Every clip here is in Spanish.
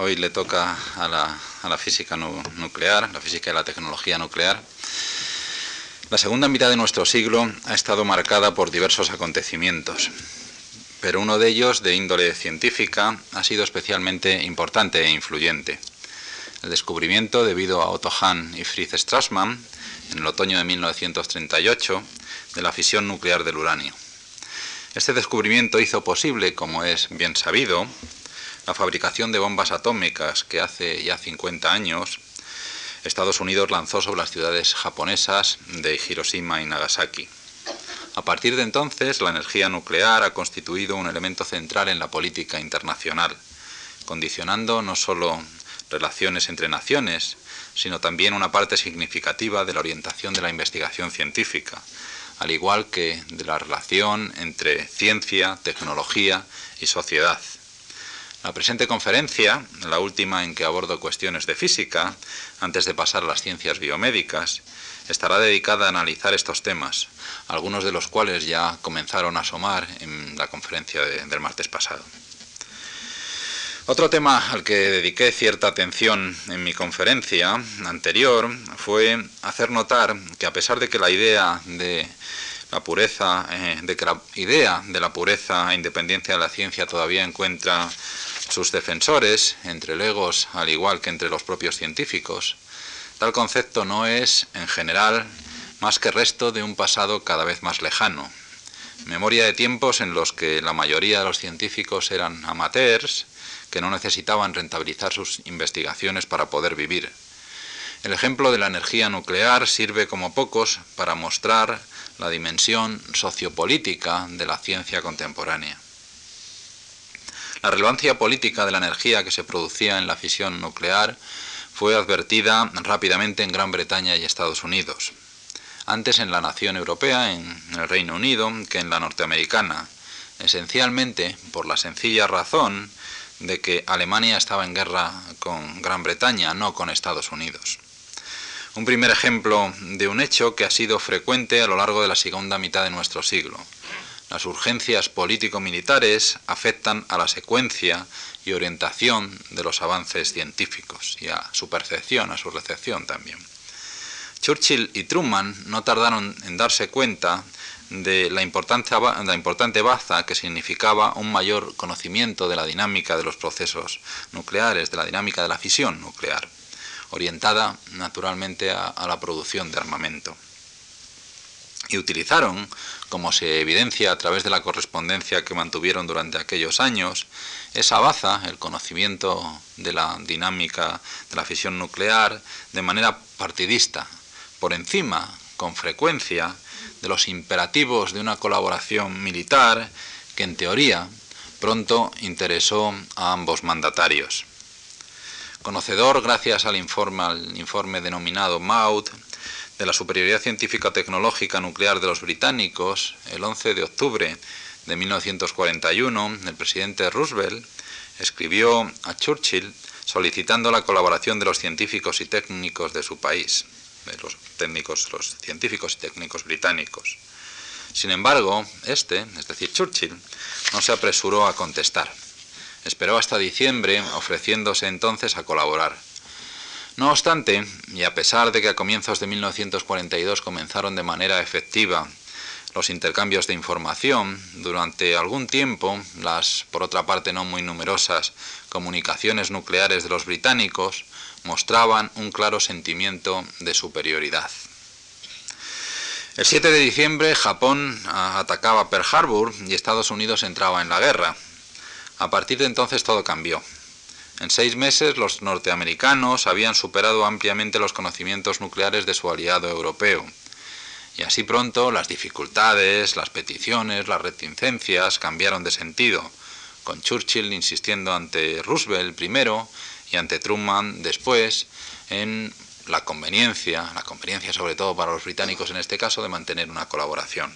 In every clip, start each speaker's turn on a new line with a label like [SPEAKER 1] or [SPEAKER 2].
[SPEAKER 1] Hoy le toca a la, física nuclear, la física y la tecnología nuclear. La segunda mitad de nuestro siglo ha estado marcada por diversos acontecimientos, pero uno de ellos, de índole científica, ha sido especialmente importante e influyente. El descubrimiento, debido a Otto Hahn y Fritz Strassmann, en el otoño de 1938, de la fisión nuclear del uranio. Este descubrimiento hizo posible, como es bien sabido, la fabricación de bombas atómicas que hace ya 50 años Estados Unidos lanzó sobre las ciudades japonesas de Hiroshima y Nagasaki. A partir de entonces, la energía nuclear ha constituido un elemento central en la política internacional, condicionando no solo relaciones entre naciones, sino también una parte significativa de la orientación de la investigación científica, al igual que de la relación entre ciencia, tecnología y sociedad. La presente conferencia, la última en que abordo cuestiones de física, antes de pasar a las ciencias biomédicas, estará dedicada a analizar estos temas, algunos de los cuales ya comenzaron a asomar en la conferencia del martes pasado. Otro tema al que dediqué cierta atención en mi conferencia anterior fue hacer notar que a pesar de que la idea de la pureza, eh, idea de la pureza e independencia de la ciencia todavía encuentra sus defensores, entre legos al igual que entre los propios científicos, tal concepto no es, en general, más que resto de un pasado cada vez más lejano, memoria de tiempos en los que la mayoría de los científicos eran amateurs, que no necesitaban rentabilizar sus investigaciones para poder vivir. El ejemplo de la energía nuclear sirve como pocos para mostrar la dimensión sociopolítica de la ciencia contemporánea. La relevancia política de la energía que se producía en la fisión nuclear fue advertida rápidamente en Gran Bretaña y Estados Unidos, antes en la nación europea, en el Reino Unido, que en la norteamericana, esencialmente por la sencilla razón de que Alemania estaba en guerra con Gran Bretaña, no con Estados Unidos. Un primer ejemplo de un hecho que ha sido frecuente a lo largo de la segunda mitad de nuestro siglo. Las urgencias político-militares afectan a la secuencia y orientación de los avances científicos y a su percepción, a su recepción también. Churchill y Truman no tardaron en darse cuenta de la, importante baza que significaba un mayor conocimiento de la dinámica de los procesos nucleares, de la dinámica de la fisión nuclear orientada naturalmente a, la producción de armamento. Y utilizaron, como se evidencia a través de la correspondencia que mantuvieron durante aquellos años, esa baza, el conocimiento de la dinámica de la fisión nuclear, de manera partidista, por encima, con frecuencia, de los imperativos de una colaboración militar que en teoría pronto interesó a ambos mandatarios. Conocedor, gracias al informe, denominado MAUT, de la superioridad científica tecnológica nuclear de los británicos, el 11 de octubre de 1941, el presidente Roosevelt escribió a Churchill solicitando la colaboración de los científicos y técnicos de su país, de los técnicos, los científicos y técnicos británicos. Sin embargo, este, es decir, Churchill, no se apresuró a contestar. Esperó hasta diciembre, ofreciéndose entonces a colaborar. No obstante, y a pesar de que a comienzos de 1942 comenzaron de manera efectiva los intercambios de información, durante algún tiempo las, por otra parte no muy numerosas, comunicaciones nucleares de los británicos mostraban un claro sentimiento de superioridad. El 7 de diciembre Japón atacaba Pearl Harbor y Estados Unidos entraba en la guerra. A partir de entonces todo cambió. En seis meses los norteamericanos habían superado ampliamente los conocimientos nucleares de su aliado europeo. Y así pronto las dificultades, las peticiones, las reticencias cambiaron de sentido, con Churchill insistiendo ante Roosevelt primero y ante Truman después en la conveniencia, la conveniencia sobre todo para los británicos en este caso, de mantener una colaboración.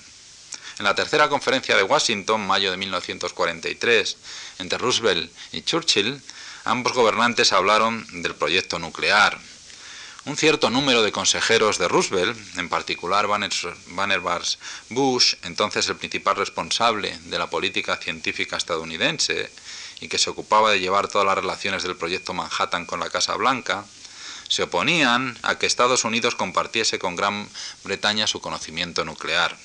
[SPEAKER 1] En la tercera conferencia de Washington, mayo de 1943, entre Roosevelt y Churchill, ambos gobernantes hablaron del proyecto nuclear. Un cierto número de consejeros de Roosevelt, en particular Vannevar Bush, entonces el principal responsable de la política científica estadounidense, y que se ocupaba de llevar todas las relaciones del proyecto Manhattan con la Casa Blanca, se oponían a que Estados Unidos compartiese con Gran Bretaña su conocimiento nuclear,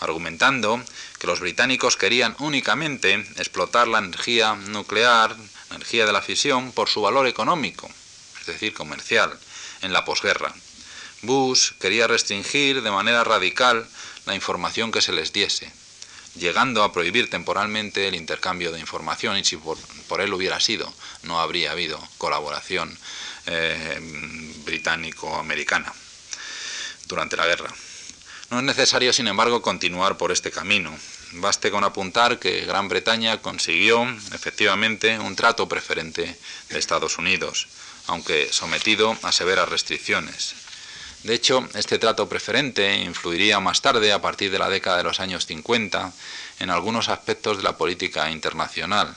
[SPEAKER 1] argumentando que los británicos querían únicamente explotar la energía nuclear, la energía de la fisión, por su valor económico, es decir, comercial, en la posguerra. Bush quería restringir de manera radical la información que se les diese, llegando a prohibir temporalmente el intercambio de información y si por, él hubiera sido, no habría habido colaboración eh, británico-americana durante la guerra. No es necesario, sin embargo, continuar por este camino. Baste con apuntar que Gran Bretaña consiguió, efectivamente, un trato preferente de Estados Unidos, aunque sometido a severas restricciones. De hecho, este trato preferente influiría más tarde, a partir de la década de los años 50, en algunos aspectos de la política internacional,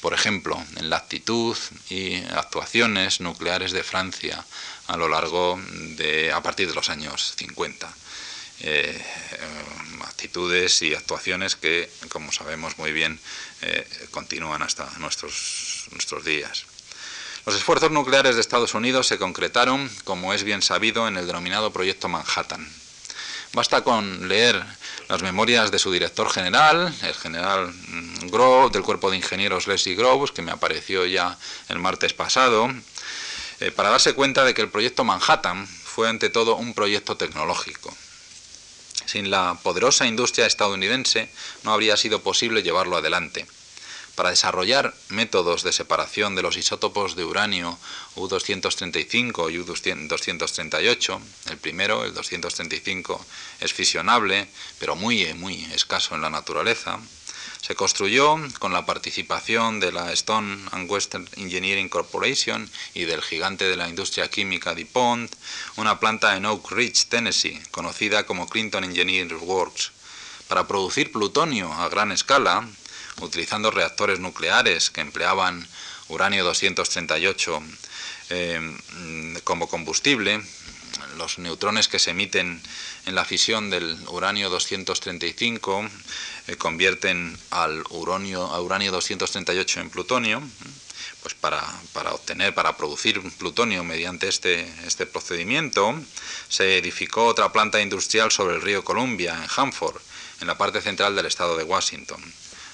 [SPEAKER 1] por ejemplo, en la actitud y actuaciones nucleares de Francia a lo largo de, a partir de los años 50. Eh, actitudes y actuaciones que, como sabemos muy bien, eh, continúan hasta nuestros, nuestros días. Los esfuerzos nucleares de Estados Unidos se concretaron, como es bien sabido, en el denominado Proyecto Manhattan. Basta con leer las memorias de su director general, el general mm, Grove, del cuerpo de ingenieros Leslie Groves, que me apareció ya el martes pasado, eh, para darse cuenta de que el proyecto Manhattan fue ante todo un proyecto tecnológico. Sin la poderosa industria estadounidense no habría sido posible llevarlo adelante para desarrollar métodos de separación de los isótopos de uranio U-235 y U-238. El primero, el 235, es fisionable, pero muy, muy escaso en la naturaleza. Se construyó con la participación de la Stone and Western Engineering Corporation y del gigante de la industria química DuPont, una planta en Oak Ridge, Tennessee, conocida como Clinton Engineering Works. Para producir plutonio a gran escala, utilizando reactores nucleares que empleaban uranio 238 eh, como combustible, los neutrones que se emiten en la fisión del uranio 235 eh, convierten al uranio, a uranio 238 en plutonio, pues para, para, obtener, para producir plutonio mediante este, este procedimiento, se edificó otra planta industrial sobre el río Columbia, en Hanford, en la parte central del estado de Washington.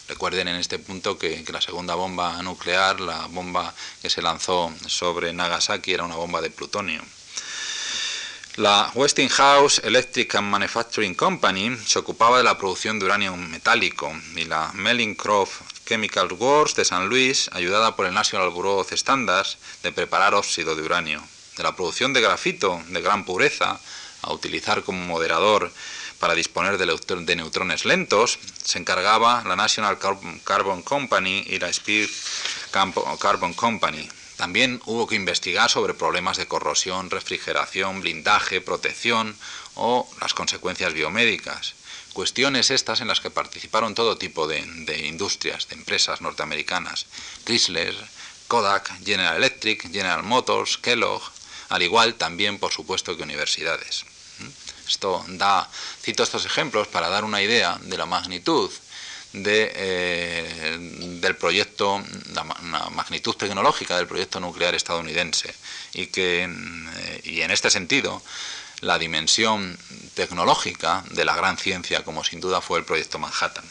[SPEAKER 1] Recuerden en este punto que, la segunda bomba nuclear, la bomba que se lanzó sobre Nagasaki, era una bomba de plutonio. La Westinghouse Electric and Manufacturing Company se ocupaba de la producción de uranio metálico y la Mellincroft Chemical Works de San Luis, ayudada por el National Bureau of Standards, de preparar óxido de uranio. De la producción de grafito de gran pureza, a utilizar como moderador para disponer de, neutrones lentos, se encargaba la National Carbon Company y la Speed Carbon Company. También hubo que investigar sobre problemas de corrosión, refrigeración, blindaje, protección o las consecuencias biomédicas. Cuestiones estas en las que participaron todo tipo de, industrias, de empresas norteamericanas, Chrysler, Kodak, General Electric, General Motors, Kellogg, al igual también, por supuesto, que universidades. Esto da, cito estos ejemplos para dar una idea de la magnitud de, eh, del proyecto, la, magnitud tecnológica del proyecto nuclear estadounidense y que, eh, y en este sentido, la dimensión tecnológica de la gran ciencia, como sin duda fue el proyecto Manhattan.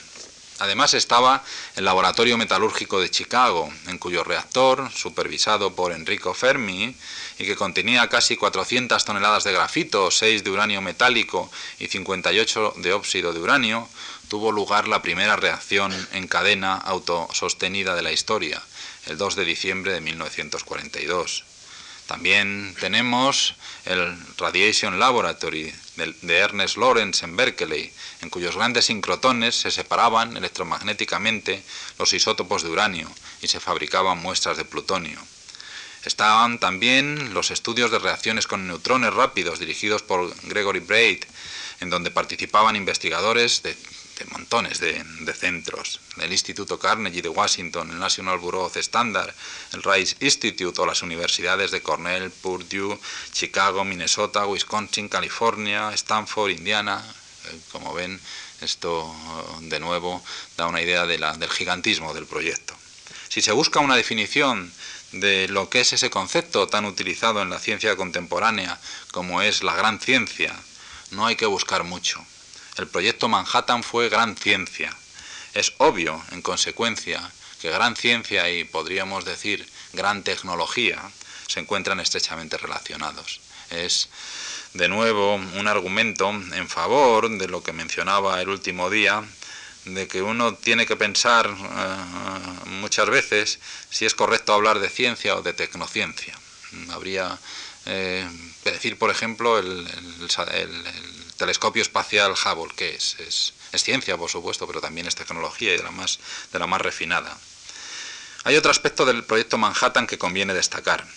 [SPEAKER 1] Además estaba el Laboratorio Metalúrgico de Chicago, en cuyo reactor, supervisado por Enrico Fermi, y que contenía casi 400 toneladas de grafito, 6 de uranio metálico y 58 de óxido de uranio, tuvo lugar la primera reacción en cadena autosostenida de la historia, el 2 de diciembre de 1942. También tenemos el Radiation Laboratory de Ernest Lawrence en Berkeley, en cuyos grandes sincrotones se separaban electromagnéticamente los isótopos de uranio y se fabricaban muestras de plutonio. Estaban también los estudios de reacciones con neutrones rápidos dirigidos por Gregory Braid, en donde participaban investigadores de, montones de, centros, el Instituto Carnegie de Washington, el National Bureau of Standards, el Rice Institute o las universidades de Cornell, Purdue, Chicago, Minnesota, Wisconsin, California, Stanford, Indiana. Eh, como ven, esto de nuevo da una idea del gigantismo del proyecto. Si se busca una definición de lo que es ese concepto tan utilizado en la ciencia contemporánea como es la gran ciencia, no hay que buscar mucho. El proyecto Manhattan fue gran ciencia. Es obvio, en consecuencia, que gran ciencia y podríamos decir gran tecnología se encuentran estrechamente relacionados. Es de nuevo un argumento en favor de lo que mencionaba el último día, de que uno tiene que pensar eh, muchas veces si es correcto hablar de ciencia o de tecnociencia. Habría eh, que decir, por ejemplo, el, telescopio espacial Hubble, es, es, es, ciencia, por supuesto, pero también es tecnología y de la, más, de la más refinada. Hay otro aspecto del proyecto Manhattan que conviene destacar.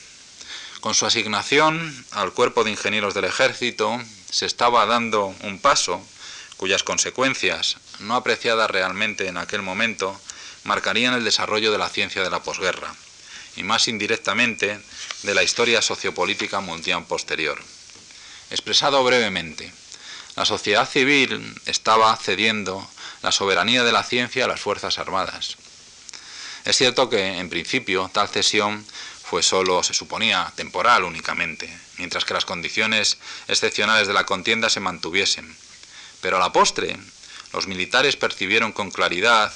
[SPEAKER 1] Con su asignación al cuerpo de ingenieros del ejército se estaba dando un paso cuyas consecuencias, no apreciadas realmente en aquel momento, marcarían el desarrollo de la ciencia de la posguerra y más indirectamente de la historia sociopolítica mundial posterior. Expresado brevemente, la sociedad civil estaba cediendo la soberanía de la ciencia a las Fuerzas Armadas. Es cierto que, en principio, tal cesión fue solo, se suponía, temporal únicamente, mientras que las condiciones excepcionales de la contienda se mantuviesen, pero a la postre, los militares percibieron con claridad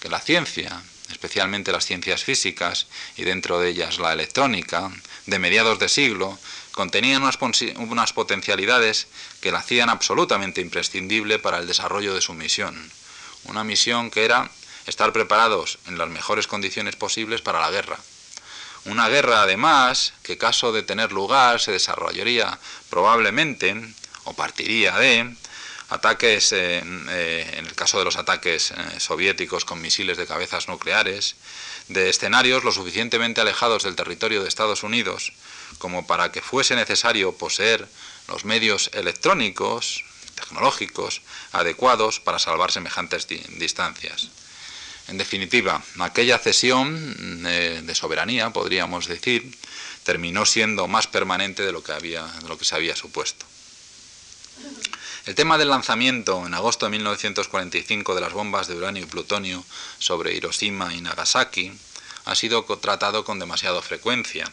[SPEAKER 1] que la ciencia, especialmente las ciencias físicas y dentro de ellas la electrónica, de mediados de siglo, contenían unas, potencialidades que la hacían absolutamente imprescindible para el desarrollo de su misión. Una misión que era estar preparados en las mejores condiciones posibles para la guerra. Una guerra, además, que caso de tener lugar se desarrollaría probablemente, o partiría de, ataques, eh, en el caso de los ataques eh, soviéticos con misiles de cabezas nucleares, de escenarios lo suficientemente alejados del territorio de Estados Unidos como para que fuese necesario poseer los medios electrónicos, tecnológicos, adecuados para salvar semejantes distancias. En definitiva, aquella cesión eh, de soberanía, podríamos decir, terminó siendo más permanente de lo que, había, de lo que se había supuesto. El tema del lanzamiento en agosto de 1945 de las bombas de uranio y plutonio sobre Hiroshima y Nagasaki ha sido tratado con demasiada frecuencia,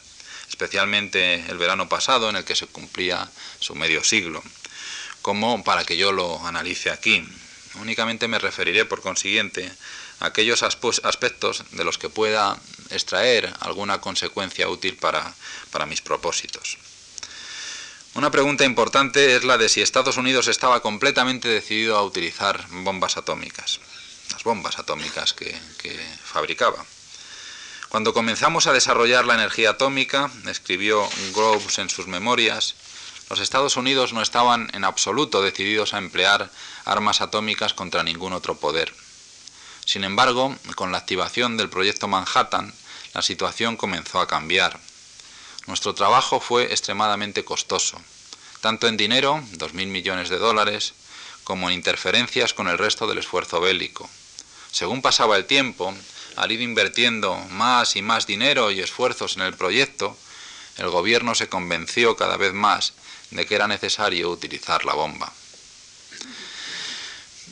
[SPEAKER 1] especialmente el verano pasado en el que se cumplía su medio siglo, como para que yo lo analice aquí. Únicamente me referiré, por consiguiente, a aquellos aspectos de los que pueda extraer alguna consecuencia útil para, para mis propósitos. Una pregunta importante es la de si Estados Unidos estaba completamente decidido a utilizar bombas atómicas, las bombas atómicas que, fabricaba. Cuando comenzamos a desarrollar la energía atómica, escribió Groves en sus memorias, los Estados Unidos no estaban en absoluto decididos a emplear armas atómicas contra ningún otro poder. Sin embargo, con la activación del proyecto Manhattan, la situación comenzó a cambiar. Nuestro trabajo fue extremadamente costoso, tanto en dinero, 2.000 millones de dólares, como en interferencias con el resto del esfuerzo bélico. Según pasaba el tiempo, al ir invirtiendo más y más dinero y esfuerzos en el proyecto, el gobierno se convenció cada vez más de que era necesario utilizar la bomba.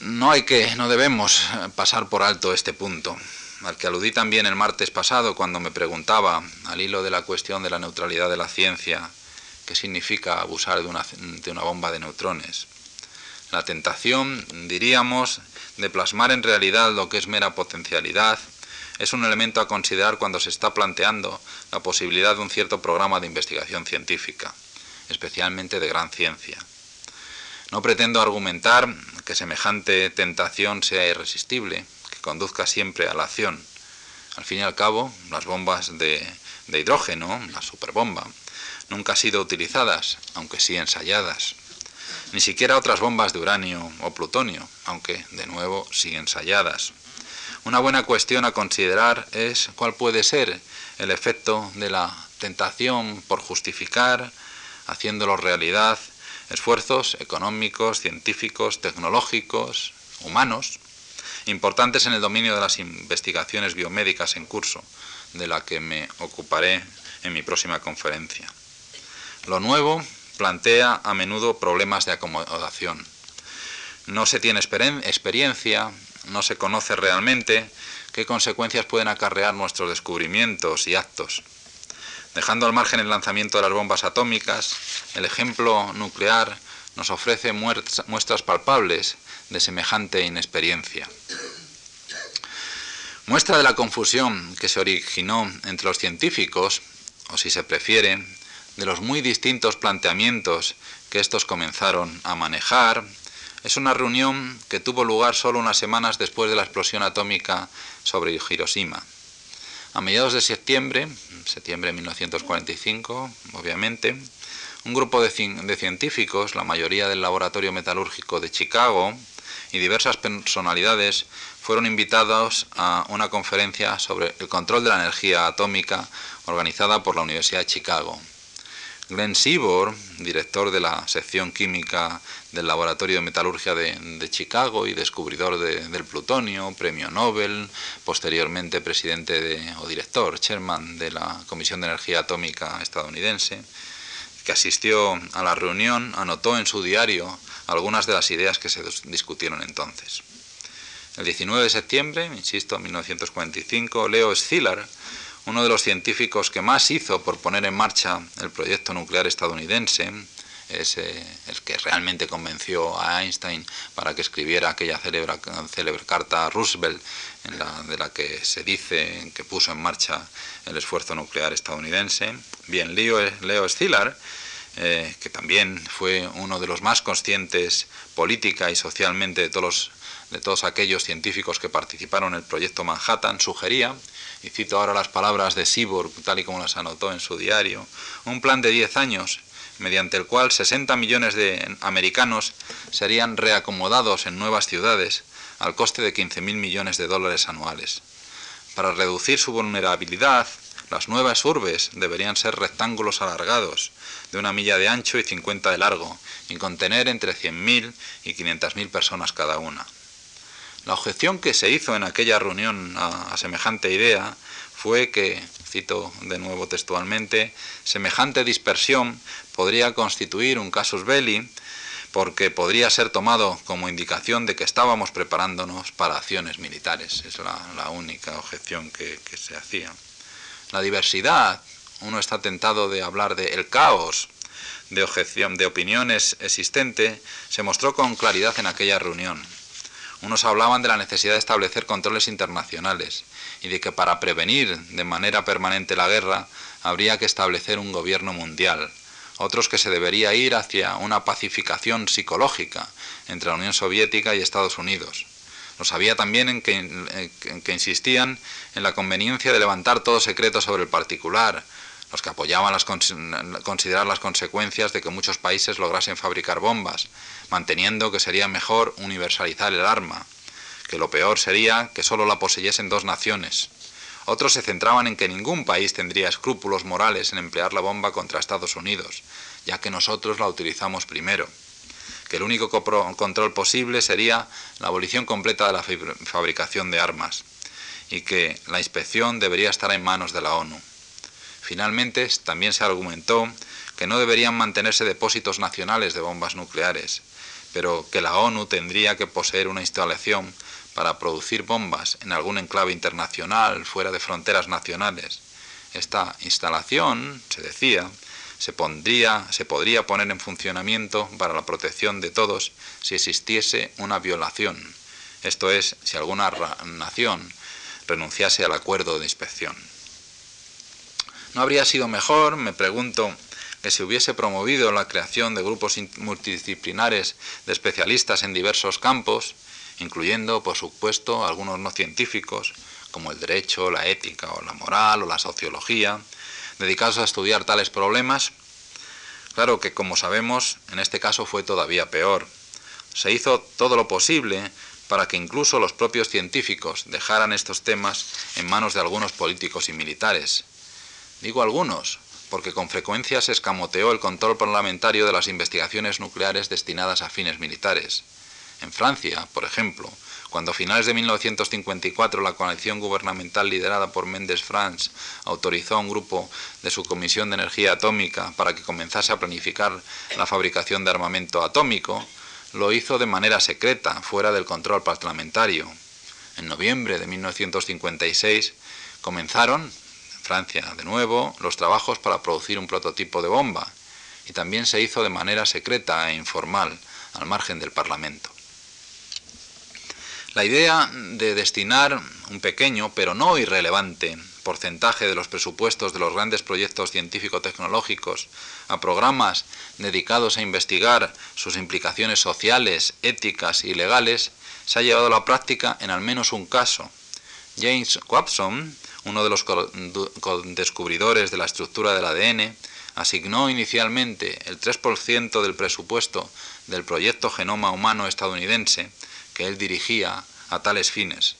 [SPEAKER 1] No hay que, no debemos pasar por alto este punto al que aludí también el martes pasado cuando me preguntaba, al hilo de la cuestión de la neutralidad de la ciencia, qué significa abusar de una, de una bomba de neutrones. La tentación, diríamos, de plasmar en realidad lo que es mera potencialidad es un elemento a considerar cuando se está planteando la posibilidad de un cierto programa de investigación científica, especialmente de gran ciencia. No pretendo argumentar que semejante tentación sea irresistible, conduzca siempre a la acción. Al fin y al cabo, las bombas de, de hidrógeno, la superbomba, nunca han sido utilizadas, aunque sí ensayadas. Ni siquiera otras bombas de uranio o plutonio, aunque de nuevo sí ensayadas. Una buena cuestión a considerar es cuál puede ser el efecto de la tentación por justificar, haciéndolo realidad, esfuerzos económicos, científicos, tecnológicos, humanos, importantes en el dominio de las investigaciones biomédicas en curso, de la que me ocuparé en mi próxima conferencia. Lo nuevo plantea a menudo problemas de acomodación. No se tiene experiencia, no se conoce realmente qué consecuencias pueden acarrear nuestros descubrimientos y actos. Dejando al margen el lanzamiento de las bombas atómicas, el ejemplo nuclear nos ofrece muestras palpables de semejante inexperiencia. Muestra de la confusión que se originó entre los científicos, o si se prefiere, de los muy distintos planteamientos que estos comenzaron a manejar, es una reunión que tuvo lugar solo unas semanas después de la explosión atómica sobre Hiroshima. A mediados de septiembre, septiembre de 1945, obviamente, un grupo de, científicos, la mayoría del Laboratorio Metalúrgico de Chicago, y diversas personalidades fueron invitados a una conferencia sobre el control de la energía atómica organizada por la Universidad de Chicago. Glenn Seaborg, director de la sección química del Laboratorio de Metalurgia de, Chicago y descubridor del plutonio, premio Nobel, posteriormente presidente o director, chairman de la Comisión de Energía Atómica estadounidense, que asistió a la reunión, anotó en su diario algunas de las ideas que se discutieron entonces. El 19 de septiembre, insisto, 1945, Leo Szilard uno de los científicos que más hizo por poner en marcha el proyecto nuclear estadounidense, es eh, el que realmente convenció a Einstein para que escribiera aquella célebre, carta a Roosevelt, en la, de la que se dice que puso en marcha el esfuerzo nuclear estadounidense. Bien, Leo, Leo Szilard, eh, que también fue uno de los más conscientes política y socialmente de todos, de todos aquellos científicos que participaron en el proyecto Manhattan, sugería y cito ahora las palabras de Seaborg, tal y como las anotó en su diario, un plan de 10 años mediante el cual 60 millones de americanos serían reacomodados en nuevas ciudades al coste de 15.000 millones de dólares anuales. Para reducir su vulnerabilidad, las nuevas urbes deberían ser rectángulos alargados, de una milla de ancho y 50 de largo, y contener entre 100.000 y 500.000 personas cada una. La objeción que se hizo en aquella reunión a, semejante idea fue que, cito de nuevo textualmente, semejante dispersión podría constituir un casus belli porque podría ser tomado como indicación de que estábamos preparándonos para acciones militares. Es la, única objeción que, se hacía. La diversidad, uno está tentado de hablar de el caos de objeción, de opiniones existente, se mostró con claridad en aquella reunión. Unos hablaban de la necesidad de establecer controles internacionales y de que para prevenir de manera permanente la guerra habría que establecer un gobierno mundial. Otros que se debería ir hacia una pacificación psicológica entre la Unión Soviética y Estados Unidos. Los había también en que insistían en la conveniencia de levantar todo secreto sobre el particular, los que apoyaban las, considerar las consecuencias de que muchos países lograsen fabricar bombas, manteniendo que sería mejor universalizar el arma, que lo peor sería que solo la poseyesen dos naciones. Otros se centraban en que ningún país tendría escrúpulos morales en emplear la bomba contra Estados Unidos, ya que nosotros la utilizamos primero, que el único control posible sería la abolición completa de la fabricación de armas, y que la inspección debería estar en manos de la ONU. Finalmente, también se argumentó que no deberían mantenerse depósitos nacionales de bombas nucleares, pero que la ONU tendría que poseer una instalación para producir bombas en algún enclave internacional fuera de fronteras nacionales. Esta instalación, se decía, se, pondría, se podría poner en funcionamiento para la protección de todos si existiese una violación, esto es, si alguna nación renunciase al acuerdo de inspección. ¿No habría sido mejor, me pregunto, que se hubiese promovido la creación de grupos multidisciplinares de especialistas en diversos campos, incluyendo, por supuesto, algunos no científicos, como el derecho, la ética o la moral o la sociología, dedicados a estudiar tales problemas? Claro que, como sabemos, en este caso fue todavía peor. Se hizo todo lo posible para que incluso los propios científicos dejaran estos temas en manos de algunos políticos y militares, Digo algunos, porque con frecuencia se escamoteó el control parlamentario de las investigaciones nucleares destinadas a fines militares. En Francia, por ejemplo, cuando a finales de 1954 la coalición gubernamental liderada por Méndez France autorizó a un grupo de su Comisión de Energía Atómica para que comenzase a planificar la fabricación de armamento atómico, lo hizo de manera secreta, fuera del control parlamentario. En noviembre de 1956 comenzaron, en Francia de nuevo, los trabajos para producir un prototipo de bomba, y también se hizo de manera secreta e informal, al margen del Parlamento. La idea de destinar un pequeño, pero no irrelevante, porcentaje de los presupuestos de los grandes proyectos científico-tecnológicos a programas dedicados a investigar sus implicaciones sociales, éticas y legales, se ha llevado a la práctica en al menos un caso. James Watson, uno de los descubridores de la estructura del ADN, asignó inicialmente el 3% del presupuesto del proyecto Genoma Humano estadounidense que él dirigía a tales fines,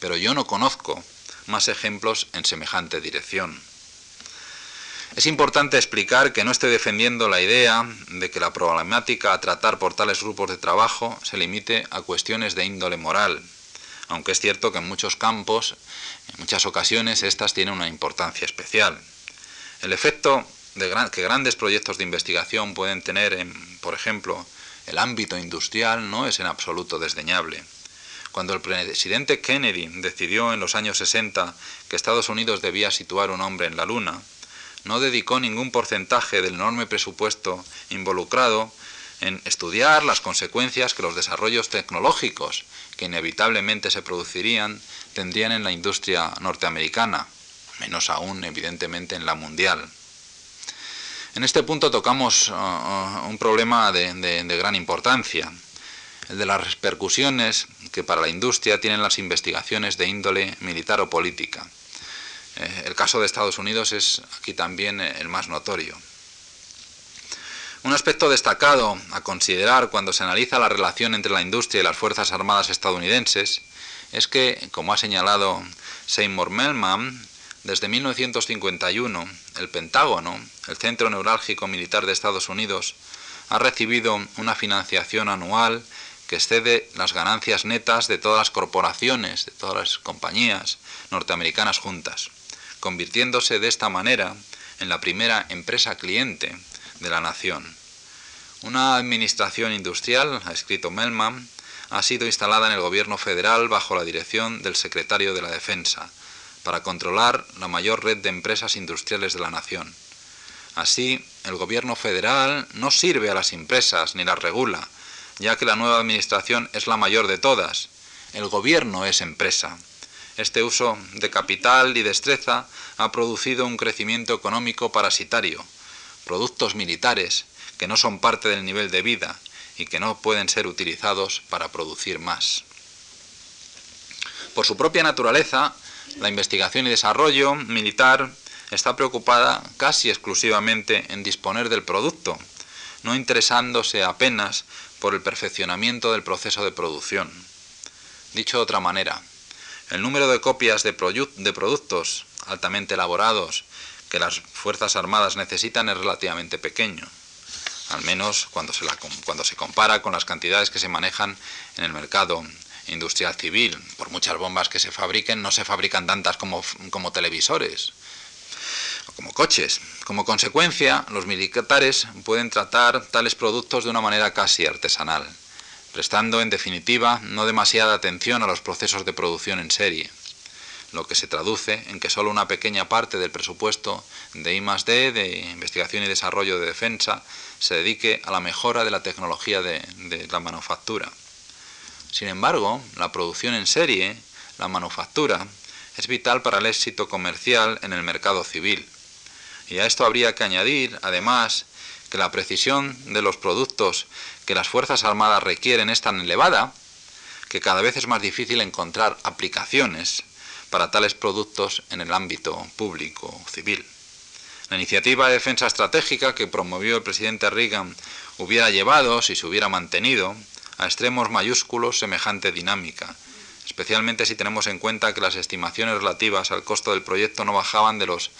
[SPEAKER 1] pero yo no conozco más ejemplos en semejante dirección. Es importante explicar que no estoy defendiendo la idea de que la problemática a tratar por tales grupos de trabajo se limite a cuestiones de índole moral, aunque es cierto que en muchos campos, en muchas ocasiones, estas tienen una importancia especial. El efecto de que grandes proyectos de investigación pueden tener en, por ejemplo, el ámbito industrial no es en absoluto desdeñable. Cuando el presidente Kennedy decidió en los años 60 que Estados Unidos debía situar un hombre en la Luna, no dedicó ningún porcentaje del enorme presupuesto involucrado en estudiar las consecuencias que los desarrollos tecnológicos que inevitablemente se producirían tendrían en la industria norteamericana, menos aún evidentemente en la mundial. En este punto tocamos uh, uh, un problema de, gran importancia, el de las repercusiones que para la industria tienen las investigaciones de índole militar o política. Eh, el caso de Estados Unidos es aquí también eh, el más notorio. Un aspecto destacado a considerar cuando se analiza la relación entre la industria y las Fuerzas Armadas estadounidenses es que, como ha señalado Seymour Melman, desde 1951, el Pentágono, el Centro Neurálgico Militar de Estados Unidos, ha recibido una financiación anual que excede las ganancias netas de todas las corporaciones, de todas las compañías norteamericanas juntas, convirtiéndose de esta manera en la primera empresa cliente de la nación. Una administración industrial, ha escrito Melman, ha sido instalada en el gobierno federal bajo la dirección del secretario de la Defensa, para controlar la mayor red de empresas industriales de la nación. Así, el gobierno federal no sirve a las empresas ni las regula, ya que la nueva administración es la mayor de todas. El gobierno es empresa. Este uso de capital y destreza ha producido un crecimiento económico parasitario, productos militares que no son parte del nivel de vida y que no pueden ser utilizados para producir más. Por su propia naturaleza, la investigación y desarrollo militar está preocupada casi exclusivamente en disponer del producto, no interesándose apenas por el perfeccionamiento del proceso de producción. Dicho de otra manera, el número de copias de, de productos altamente elaborados que las Fuerzas Armadas necesitan es relativamente pequeño, al menos cuando se, cuando se compara con las cantidades que se manejan en el mercado industrial civil. Por muchas bombas que se fabriquen, no se fabrican tantas como, como televisores o como coches. Como consecuencia, los militares pueden tratar tales productos de una manera casi artesanal, prestando en definitiva no demasiada atención a los procesos de producción en serie lo que se traduce en que solo una pequeña parte del presupuesto de I+D, de investigación y desarrollo de defensa, se dedique a la mejora de la tecnología de, de la manufactura. Sin embargo, la producción en serie, la manufactura, es vital para el éxito comercial en el mercado civil. Y a esto habría que añadir, además, que la precisión de los productos que las Fuerzas Armadas requieren es tan elevada que cada vez es más difícil encontrar aplicaciones para tales productos en el ámbito público civil. La iniciativa de defensa estratégica que promovió el presidente Reagan hubiera llevado, si se hubiera mantenido, a extremos mayúsculos semejante dinámica, especialmente si tenemos en cuenta que las estimaciones relativas al costo del proyecto no bajaban de los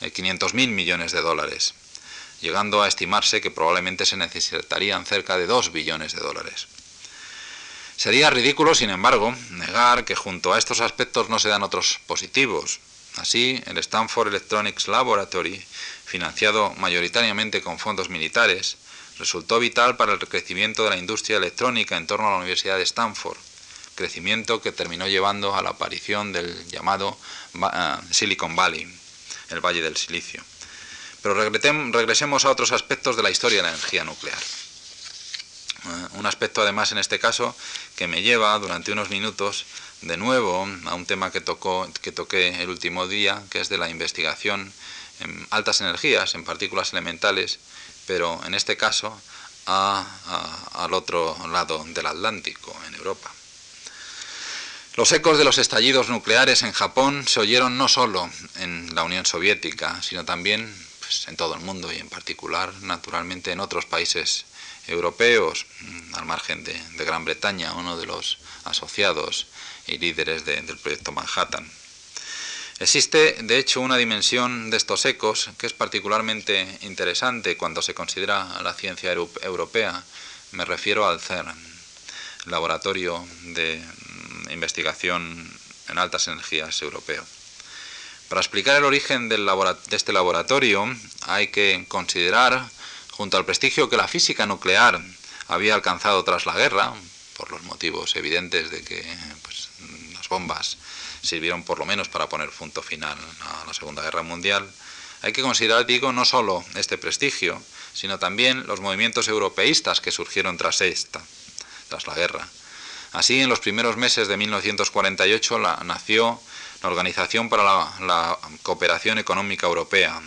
[SPEAKER 1] 500.000 eh, millones de dólares, llegando a estimarse que probablemente se necesitarían cerca de 2 billones de dólares. Sería ridículo, sin embargo, negar que junto a estos aspectos no se dan otros positivos. Así, el Stanford Electronics Laboratory, financiado mayoritariamente con fondos militares, resultó vital para el crecimiento de la industria electrónica en torno a la Universidad de Stanford, crecimiento que terminó llevando a la aparición del llamado eh, Silicon Valley, el Valle del Silicio. Pero regresemos a otros aspectos de la historia de la energía nuclear. Eh, un aspecto además en este caso que me lleva durante unos minutos de nuevo a un tema que, tocó, que toqué el último día, que es de la investigación en altas energías, en partículas elementales, pero en este caso al otro lado del Atlántico, en Europa. Los ecos de los estallidos nucleares en Japón se oyeron no solo en la Unión Soviética, sino también pues, en todo el mundo y en particular, naturalmente, en otros países europeos, mm, al margen de, Gran Bretaña, uno de los asociados y líderes del proyecto Manhattan. Existe, de hecho, una dimensión de estos ecos que es particularmente interesante cuando se considera la ciencia europea. Me refiero al CERN, Laboratorio de mm, Investigación en Altas Energías Europeo. Para explicar el origen de este laboratorio hay que considerar junto al prestigio que la física nuclear había alcanzado tras la guerra, por los motivos evidentes de que pues, las bombas sirvieron por lo menos para poner punto final a la Segunda Guerra Mundial, hay que considerar, digo, no solo este prestigio, sino también los movimientos europeístas que surgieron tras esta, tras la guerra. Así, en los primeros meses de 1948 nació la Organización para la Cooperación Económica Europea,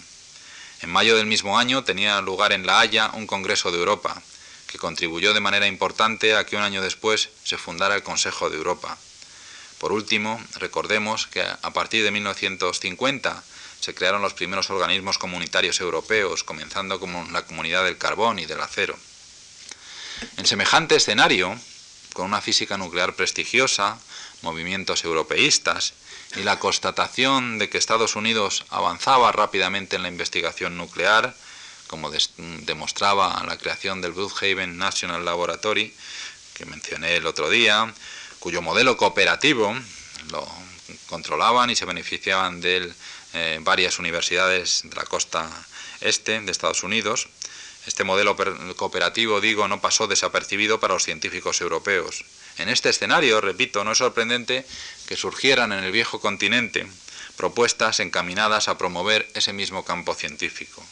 [SPEAKER 1] en mayo del mismo año tenía lugar en La Haya un Congreso de Europa, que contribuyó de manera importante a que un año después se fundara el Consejo de Europa. Por último, recordemos que a partir de 1950 se crearon los primeros organismos comunitarios europeos, comenzando como la Comunidad del Carbón y del Acero. En semejante escenario, con una física nuclear prestigiosa, movimientos europeístas y la constatación de que Estados Unidos avanzaba rápidamente en la investigación nuclear, como demostraba la creación del Brookhaven National Laboratory, que mencioné el otro día, cuyo modelo cooperativo lo controlaban y se beneficiaban de él eh, varias universidades de la costa este de Estados Unidos. Este modelo cooperativo, digo, no pasó desapercibido para los científicos europeos. En este escenario, repito, no es sorprendente que surgieran en el viejo continente propuestas encaminadas a promover ese mismo campo científico.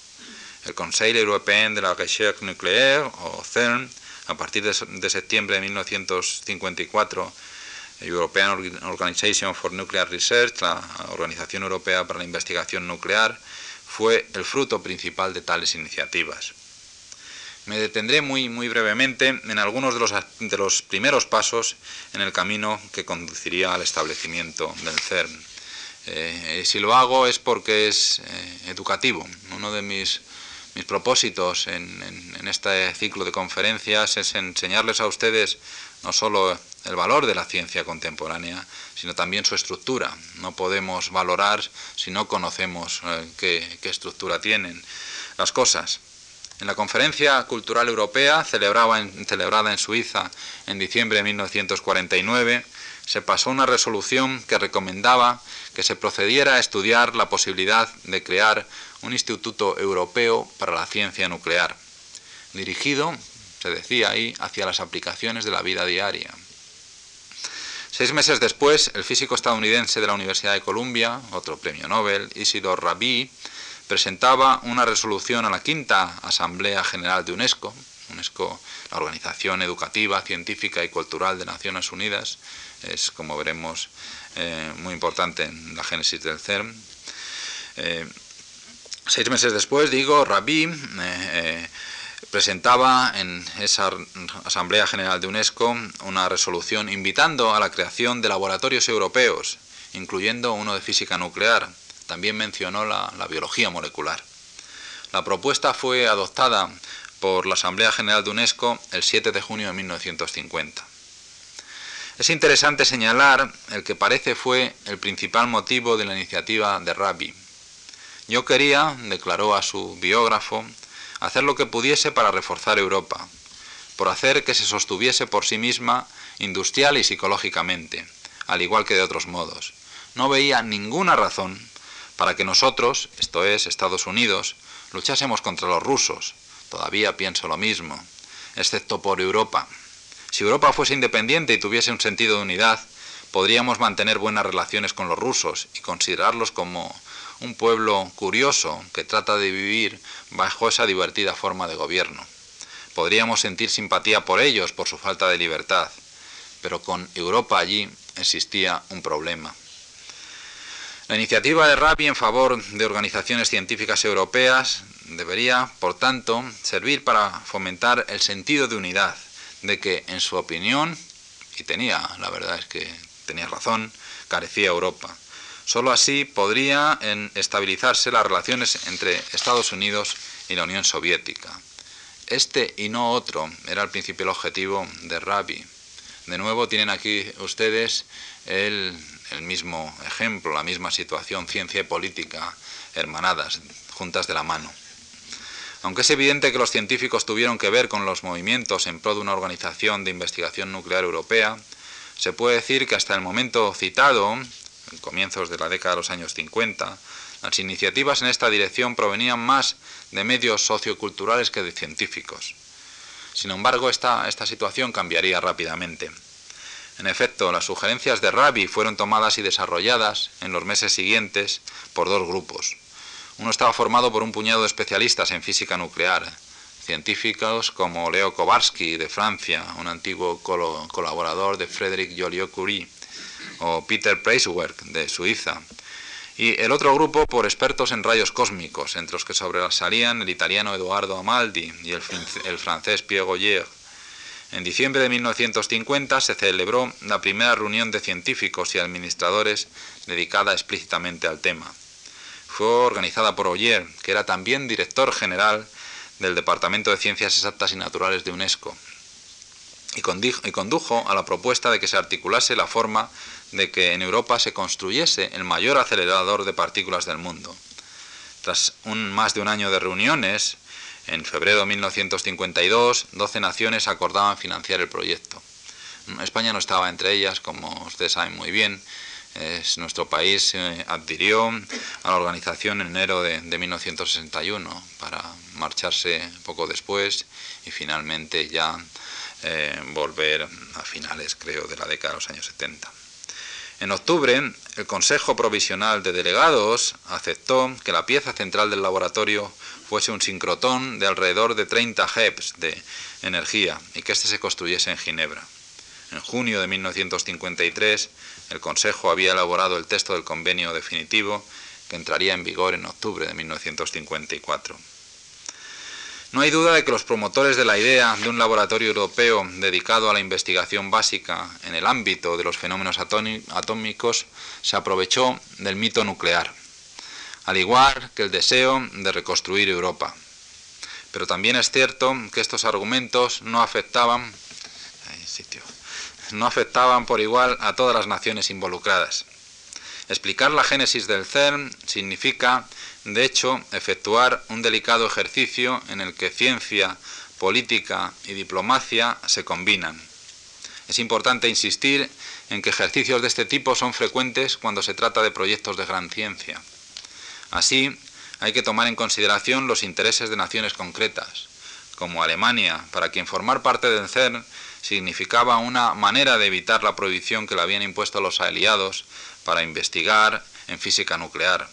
[SPEAKER 1] El Conseil Européen de la Recherche Nucléaire, o CERN, a partir de, septiembre de 1954, European Organization for Nuclear Research, la Organización Europea para la Investigación Nuclear, fue el fruto principal de tales iniciativas. Me detendré muy, muy brevemente en algunos de los, de los primeros pasos en el camino que conduciría al establecimiento del CERN. Eh, si lo hago es porque es eh, educativo. Uno de mis, propósitos en, este ciclo de conferencias es enseñarles a ustedes no solo el valor de la ciencia contemporánea, sino también su estructura. No podemos valorar si no conocemos eh, qué estructura tienen las cosas. En la Conferencia Cultural Europea, celebrada en, Suiza en diciembre de 1949, se pasó una resolución que recomendaba que se procediera a estudiar la posibilidad de crear un Instituto Europeo para la Ciencia Nuclear, dirigido, se decía ahí, hacia las aplicaciones de la vida diaria. Seis meses después, el físico estadounidense de la Universidad de Columbia, otro premio Nobel, Isidor Rabi, presentaba una resolución a la quinta Asamblea General de UNESCO, UNESCO, la organización educativa, científica y cultural de Naciones Unidas, es, como veremos, eh, muy importante en la génesis del CERN. Eh, seis meses después, digo, Rabí eh, presentaba en esa Asamblea General de UNESCO una resolución invitando a la creación de laboratorios europeos, incluyendo uno de física nuclear, también mencionó la, biología molecular. La propuesta fue adoptada por la Asamblea General de UNESCO el 7 de junio de 1950. Es interesante señalar el que parece fue el principal motivo de la iniciativa de Rabi. Yo quería, declaró a su biógrafo, hacer lo que pudiese para reforzar Europa, por hacer que se sostuviese por sí misma industrial y psicológicamente, al igual que de otros modos. No veía ninguna razón para que nosotros, esto es, Estados Unidos, luchásemos contra los rusos, Todavía pienso lo mismo, excepto por Europa. Si Europa fuese independiente y tuviese un sentido de unidad, podríamos mantener buenas relaciones con los rusos y considerarlos como un pueblo curioso que trata de vivir bajo esa divertida forma de gobierno. Podríamos sentir simpatía por ellos, por su falta de libertad, pero con Europa allí existía un problema. La iniciativa de Rabi en favor de organizaciones científicas europeas debería, por tanto, servir para fomentar el sentido de unidad, de que, en su opinión, y tenía, la verdad es que tenía razón, carecía Europa. Solo así podría estabilizarse las relaciones entre Estados Unidos y la Unión Soviética. Este y no otro era el principal objetivo de Rabi. De nuevo tienen aquí ustedes el, el mismo ejemplo, la misma situación, ciencia y política hermanadas, juntas de la mano. Aunque es evidente que los científicos tuvieron que ver con los movimientos en pro de una organización de investigación nuclear europea, se puede decir que hasta el momento citado, en comienzos de la década de los años 50, las iniciativas en esta dirección provenían más de medios socioculturales que de científicos. Sin embargo, esta, esta situación cambiaría rápidamente. En efecto, las sugerencias de Rabi fueron tomadas y desarrolladas en los meses siguientes por dos grupos. Uno estaba formado por un puñado de especialistas en física nuclear, científicos como Leo Kovarsky de Francia, un antiguo colaborador de Frédéric Joliot-Curie, o Peter Preiswerk de Suiza, y el otro grupo por expertos en rayos cósmicos, entre los que sobresalían el italiano Eduardo Amaldi y el, el francés Pierre Goyer. En diciembre de 1950 se celebró la primera reunión de científicos y administradores dedicada explícitamente al tema. Fue organizada por Oyer, que era también director general del Departamento de Ciencias Exactas y Naturales de UNESCO, y condujo a la propuesta de que se articulase la forma de que en Europa se construyese el mayor acelerador de partículas del mundo. Tras un, más de un año de reuniones, en febrero de 1952, 12 naciones acordaban financiar el proyecto. España no estaba entre ellas, como ustedes saben muy bien. Es, nuestro país se adhirió a la organización en enero de, de 1961 para marcharse poco después y finalmente ya eh, volver a finales, creo, de la década de los años 70. En octubre, el Consejo Provisional de Delegados aceptó que la pieza central del laboratorio fuese un sincrotón de alrededor de 30 GePs de energía y que éste se construyese en Ginebra. En junio de 1953, el Consejo había elaborado el texto del convenio definitivo que entraría en vigor en octubre de 1954. No hay duda de que los promotores de la idea de un laboratorio europeo dedicado a la investigación básica en el ámbito de los fenómenos atómicos se aprovechó del mito nuclear, al igual que el deseo de reconstruir Europa. Pero también es cierto que estos argumentos no afectaban, no afectaban por igual a todas las naciones involucradas. Explicar la génesis del CERN significa de hecho, efectuar un delicado ejercicio en el que ciencia, política y diplomacia se combinan. Es importante insistir en que ejercicios de este tipo son frecuentes cuando se trata de proyectos de gran ciencia. Así, hay que tomar en consideración los intereses de naciones concretas, como Alemania, para quien formar parte del CERN significaba una manera de evitar la prohibición que le habían impuesto los aliados para investigar en física nuclear.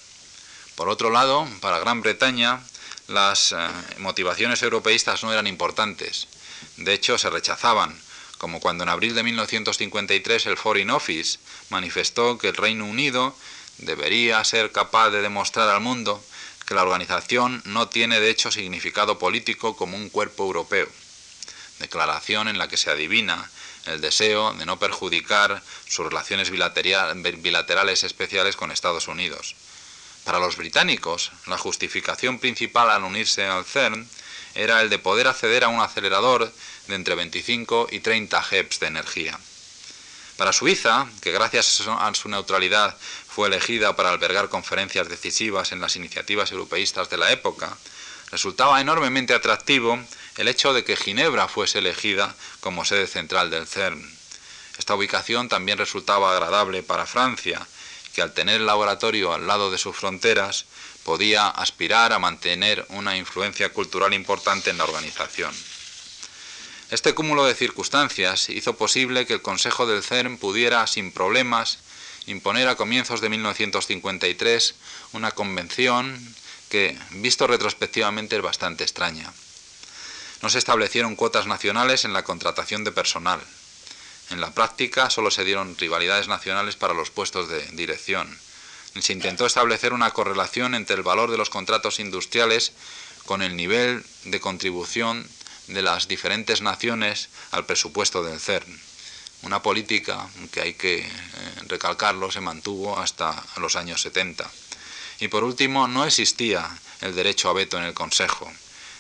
[SPEAKER 1] Por otro lado, para Gran Bretaña, las eh, motivaciones europeístas no eran importantes. De hecho, se rechazaban, como cuando en abril de 1953 el Foreign Office manifestó que el Reino Unido debería ser capaz de demostrar al mundo que la organización no tiene de hecho significado político como un cuerpo europeo. Declaración en la que se adivina el deseo de no perjudicar sus relaciones bilaterales especiales con Estados Unidos. Para los británicos, la justificación principal al unirse al CERN era el de poder acceder a un acelerador de entre 25 y 30 GePs de energía. Para Suiza, que gracias a su neutralidad fue elegida para albergar conferencias decisivas en las iniciativas europeístas de la época, resultaba enormemente atractivo el hecho de que Ginebra fuese elegida como sede central del CERN. Esta ubicación también resultaba agradable para Francia, que al tener el laboratorio al lado de sus fronteras podía aspirar a mantener una influencia cultural importante en la organización. Este cúmulo de circunstancias hizo posible que el Consejo del CERN pudiera, sin problemas, imponer a comienzos de 1953 una convención que, visto retrospectivamente, es bastante extraña. No se establecieron cuotas nacionales en la contratación de personal. En la práctica solo se dieron rivalidades nacionales para los puestos de dirección. Se intentó establecer una correlación entre el valor de los contratos industriales con el nivel de contribución de las diferentes naciones al presupuesto del CERN. Una política que hay que eh, recalcarlo se mantuvo hasta los años 70. Y por último, no existía el derecho a veto en el Consejo,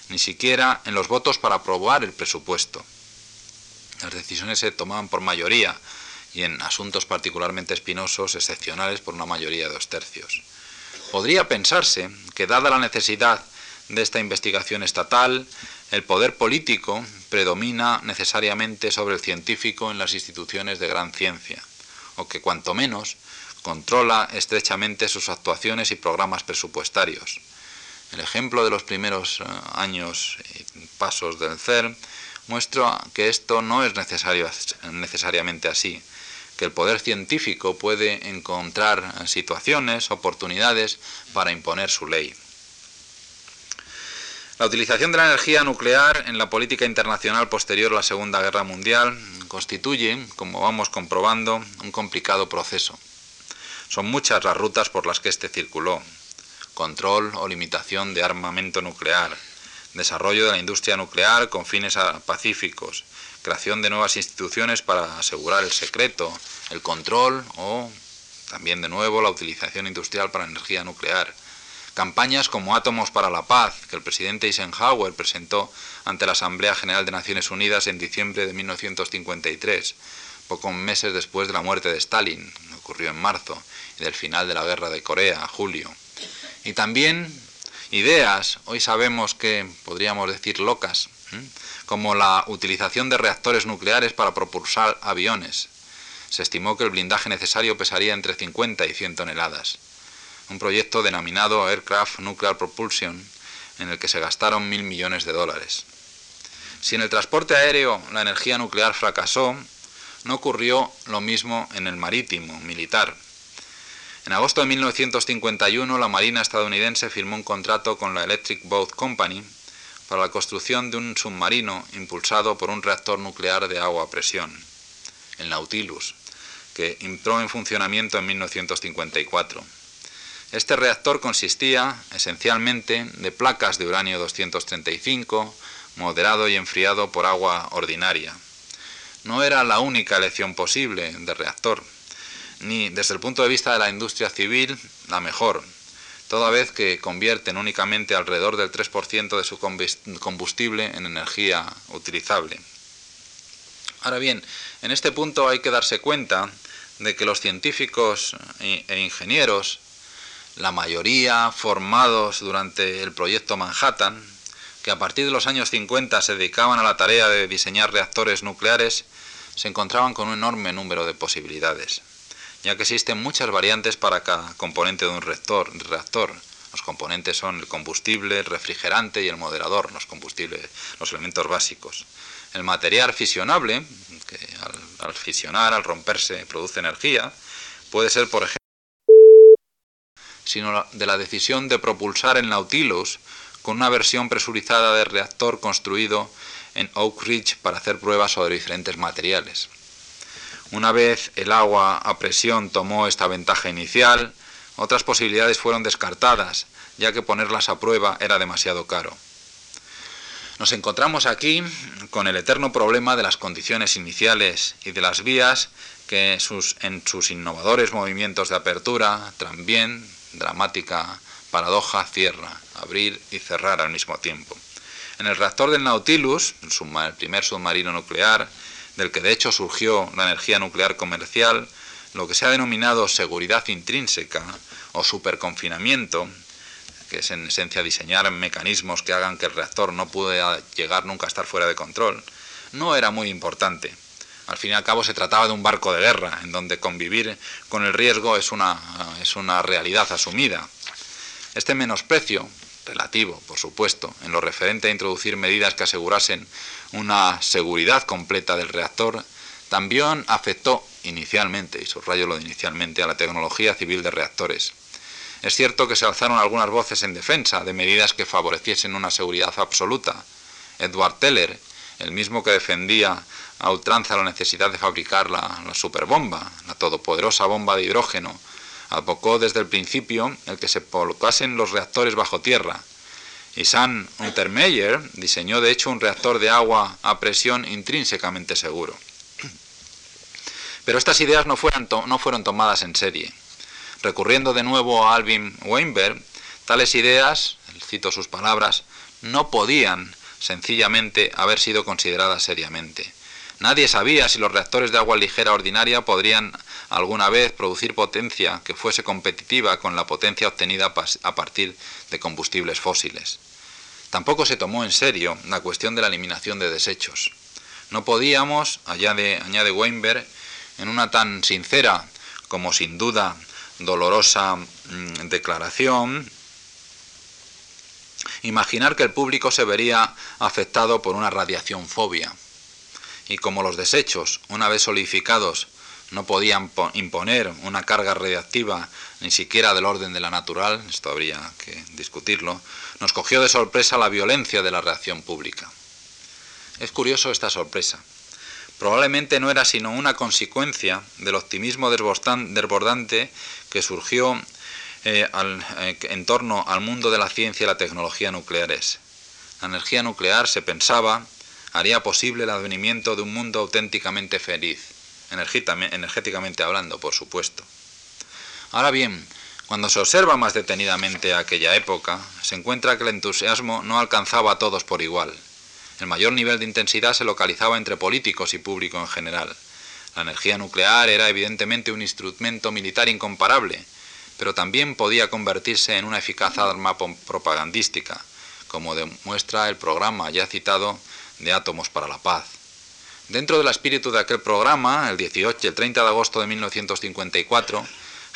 [SPEAKER 1] ni siquiera en los votos para aprobar el presupuesto. Las decisiones se tomaban por mayoría y en asuntos particularmente espinosos, excepcionales por una mayoría de dos tercios. Podría pensarse que, dada la necesidad de esta investigación estatal, el poder político predomina necesariamente sobre el científico en las instituciones de gran ciencia, o que cuanto menos controla estrechamente sus actuaciones y programas presupuestarios. El ejemplo de los primeros eh, años y pasos del CERN muestra que esto no es necesariamente así, que el poder científico puede encontrar situaciones, oportunidades para imponer su ley. La utilización de la energía nuclear en la política internacional posterior a la Segunda Guerra Mundial constituye, como vamos comprobando, un complicado proceso. Son muchas las rutas por las que éste circuló. Control o limitación de armamento nuclear, desarrollo de la industria nuclear con fines pacíficos, creación de nuevas instituciones para asegurar el secreto, el control o también de nuevo la utilización industrial para energía nuclear, Campañas como Átomos para la Paz, que el presidente Eisenhower presentó ante la Asamblea General de Naciones Unidas en diciembre de 1953, pocos meses después de la muerte de Stalin, ocurrió en marzo, y del final de la Guerra de Corea, julio. Y también ideas, hoy sabemos que podríamos decir locas, como la utilización de reactores nucleares para propulsar aviones. Se estimó que el blindaje necesario pesaría entre 50 y 100 toneladas un proyecto denominado Aircraft Nuclear Propulsion, en el que se gastaron mil millones de dólares. Si en el transporte aéreo la energía nuclear fracasó, no ocurrió lo mismo en el marítimo, militar. En agosto de 1951, la Marina estadounidense firmó un contrato con la Electric Boat Company para la construcción de un submarino impulsado por un reactor nuclear de agua a presión, el Nautilus, que entró en funcionamiento en 1954. Este reactor consistía esencialmente de placas de uranio 235, moderado y enfriado por agua ordinaria. No era la única elección posible de reactor, ni desde el punto de vista de la industria civil la mejor, toda vez que convierten únicamente alrededor del 3% de su combustible en energía utilizable. Ahora bien, en este punto hay que darse cuenta de que los científicos e ingenieros la mayoría formados durante el proyecto Manhattan, que a partir de los años 50 se dedicaban a la tarea de diseñar reactores nucleares, se encontraban con un enorme número de posibilidades, ya que existen muchas variantes para cada componente de un reactor. reactor. Los componentes son el combustible, el refrigerante y el moderador, los combustibles, los elementos básicos. El material fisionable, que al, al fisionar, al romperse, produce energía, puede ser, por ejemplo, sino de la decisión de propulsar el Nautilus con una versión presurizada de reactor construido en Oak Ridge para hacer pruebas sobre diferentes materiales. Una vez el agua a presión tomó esta ventaja inicial, otras posibilidades fueron descartadas, ya que ponerlas a prueba era demasiado caro. Nos encontramos aquí con el eterno problema de las condiciones iniciales y de las vías que en sus innovadores movimientos de apertura también dramática paradoja cierra, abrir y cerrar al mismo tiempo. En el reactor del Nautilus, el, primer submarino nuclear, del que de hecho surgió la energía nuclear comercial, lo que se ha denominado seguridad intrínseca o superconfinamiento, que es en esencia diseñar mecanismos que hagan que el reactor no pueda llegar nunca a estar fuera de control, no era muy importante. Al fin y al cabo se trataba de un barco de guerra, en donde convivir con el riesgo es una, es una realidad asumida. Este menosprecio, relativo, por supuesto, en lo referente a introducir medidas que asegurasen una seguridad completa del reactor, también afectó inicialmente, y subrayo lo de inicialmente, a la tecnología civil de reactores. Es cierto que se alzaron algunas voces en defensa de medidas que favoreciesen una seguridad absoluta. Edward Teller, el mismo que defendía a ultranza la necesidad de fabricar la, la superbomba, la todopoderosa bomba de hidrógeno, advocó desde el principio el que se colocasen los reactores bajo tierra. Y San Untermeyer diseñó de hecho un reactor de agua a presión intrínsecamente seguro. Pero estas ideas no, no fueron tomadas en serie. Recurriendo de nuevo a Alvin Weinberg, tales ideas, cito sus palabras, no podían sencillamente haber sido consideradas seriamente. Nadie sabía si los reactores de agua ligera ordinaria podrían alguna vez producir potencia que fuese competitiva con la potencia obtenida a partir de combustibles fósiles. Tampoco se tomó en serio la cuestión de la eliminación de desechos. No podíamos, añade Weinberg, en una tan sincera como sin duda dolorosa mm, declaración, imaginar que el público se vería afectado por una radiación fobia. Y como los desechos, una vez solidificados, no podían imponer una carga radiactiva ni siquiera del orden de la natural, esto habría que discutirlo, nos cogió de sorpresa la violencia de la reacción pública. Es curioso esta sorpresa probablemente no era sino una consecuencia del optimismo desbordante que surgió eh, eh, en torno al mundo de la ciencia y la tecnología nucleares. La energía nuclear, se pensaba, haría posible el advenimiento de un mundo auténticamente feliz, energéticamente hablando, por supuesto. Ahora bien, cuando se observa más detenidamente aquella época, se encuentra que el entusiasmo no alcanzaba a todos por igual. El mayor nivel de intensidad se localizaba entre políticos y público en general. La energía nuclear era evidentemente un instrumento militar incomparable, pero también podía convertirse en una eficaz arma propagandística, como demuestra el programa ya citado de Átomos para la Paz. Dentro del espíritu de aquel programa, el 18 y el 30 de agosto de 1954,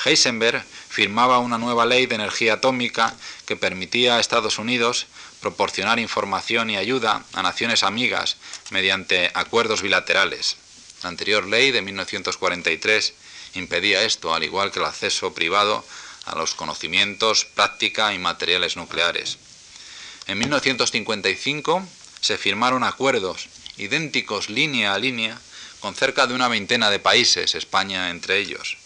[SPEAKER 1] Heisenberg firmaba una nueva ley de energía atómica que permitía a Estados Unidos proporcionar información y ayuda a naciones amigas mediante acuerdos bilaterales. La anterior ley de 1943 impedía esto, al igual que el acceso privado a los conocimientos, práctica y materiales nucleares. En 1955 se firmaron acuerdos idénticos línea a línea con cerca de una veintena de países, España entre ellos.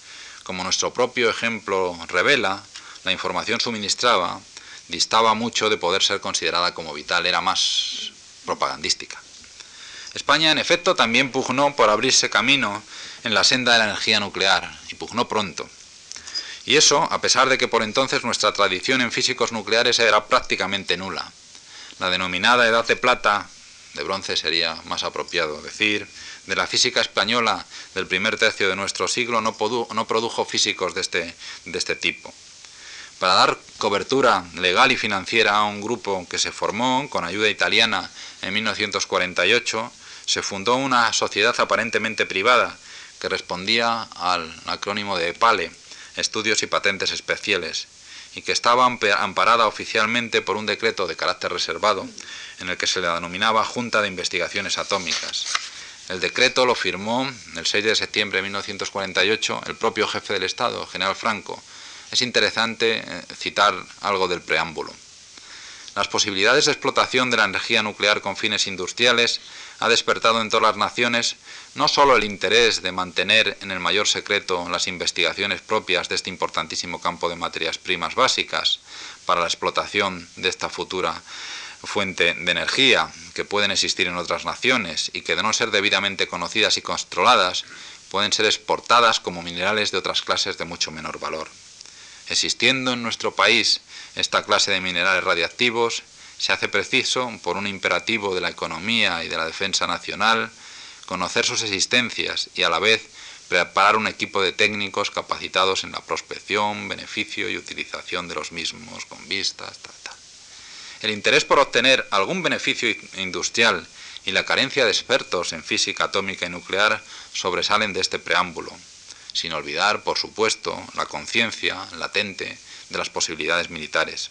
[SPEAKER 1] Como nuestro propio ejemplo revela, la información suministrada distaba mucho de poder ser considerada como vital, era más propagandística. España, en efecto, también pugnó por abrirse camino en la senda de la energía nuclear, y pugnó pronto. Y eso, a pesar de que por entonces nuestra tradición en físicos nucleares era prácticamente nula. La denominada Edad de Plata, de bronce sería más apropiado decir, de la física española del primer tercio de nuestro siglo no, produjo físicos de este, de este tipo. Para dar cobertura legal y financiera a un grupo que se formó con ayuda italiana en 1948, se fundó una sociedad aparentemente privada que respondía al acrónimo de EPALE, Estudios y Patentes Especiales, y que estaba amparada oficialmente por un decreto de carácter reservado en el que se le denominaba Junta de Investigaciones Atómicas. El decreto lo firmó el 6 de septiembre de 1948 el propio jefe del Estado, general Franco, es interesante eh, citar algo del preámbulo. Las posibilidades de explotación de la energía nuclear con fines industriales ha despertado en todas las naciones no solo el interés de mantener en el mayor secreto las investigaciones propias de este importantísimo campo de materias primas básicas para la explotación de esta futura fuente de energía que pueden existir en otras naciones y que de no ser debidamente conocidas y controladas pueden ser exportadas como minerales de otras clases de mucho menor valor. Existiendo en nuestro país esta clase de minerales radiactivos, se hace preciso, por un imperativo de la economía y de la defensa nacional, conocer sus existencias y a la vez preparar un equipo de técnicos capacitados en la prospección, beneficio y utilización de los mismos con vistas. El interés por obtener algún beneficio industrial y la carencia de expertos en física atómica y nuclear sobresalen de este preámbulo sin olvidar, por supuesto, la conciencia latente de las posibilidades militares.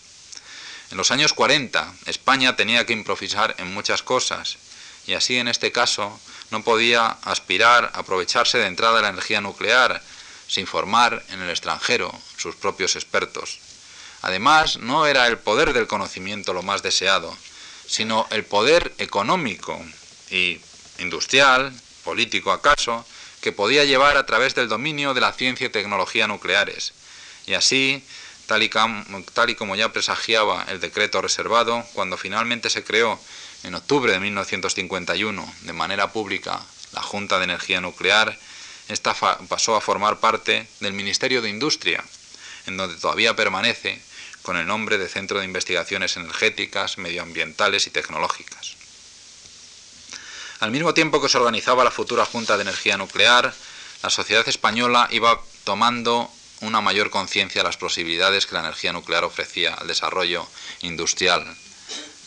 [SPEAKER 1] En los años 40, España tenía que improvisar en muchas cosas, y así en este caso no podía aspirar a aprovecharse de entrada de la energía nuclear, sin formar en el extranjero sus propios expertos. Además, no era el poder del conocimiento lo más deseado, sino el poder económico y industrial, político acaso, que podía llevar a través del dominio de la ciencia y tecnología nucleares. Y así, tal y, tal y como ya presagiaba el decreto reservado, cuando finalmente se creó en octubre de 1951 de manera pública la Junta de Energía Nuclear, pasó a formar parte del Ministerio de Industria, en donde todavía permanece con el nombre de Centro de Investigaciones Energéticas, Medioambientales y Tecnológicas. Al mismo tiempo que se organizaba la futura Junta de Energía Nuclear, la sociedad española iba tomando una mayor conciencia de las posibilidades que la energía nuclear ofrecía al desarrollo industrial.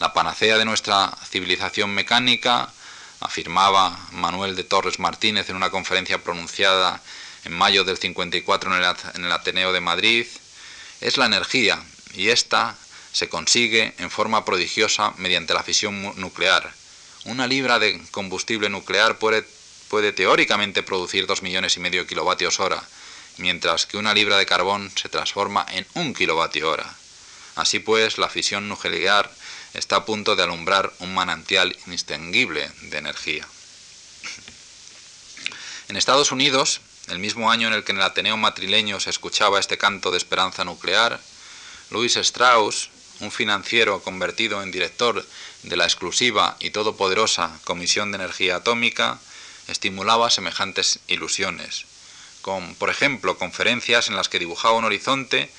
[SPEAKER 1] La panacea de nuestra civilización mecánica, afirmaba Manuel de Torres Martínez en una conferencia pronunciada en mayo del 54 en el Ateneo de Madrid, es la energía y esta se consigue en forma prodigiosa mediante la fisión nuclear. Una libra de combustible nuclear puede, teóricamente producir dos millones y medio de kilovatios hora, mientras que una libra de carbón se transforma en un kilovatio hora. Así pues, la fisión nuclear está a punto de alumbrar un manantial inextinguible de energía. En Estados Unidos, el mismo año en el que en el Ateneo madrileño se escuchaba este canto de esperanza nuclear, Louis Strauss, un financiero convertido en director de la exclusiva y todopoderosa Comisión de Energía Atómica, estimulaba semejantes ilusiones, con, por ejemplo, conferencias en las que dibujaba un horizonte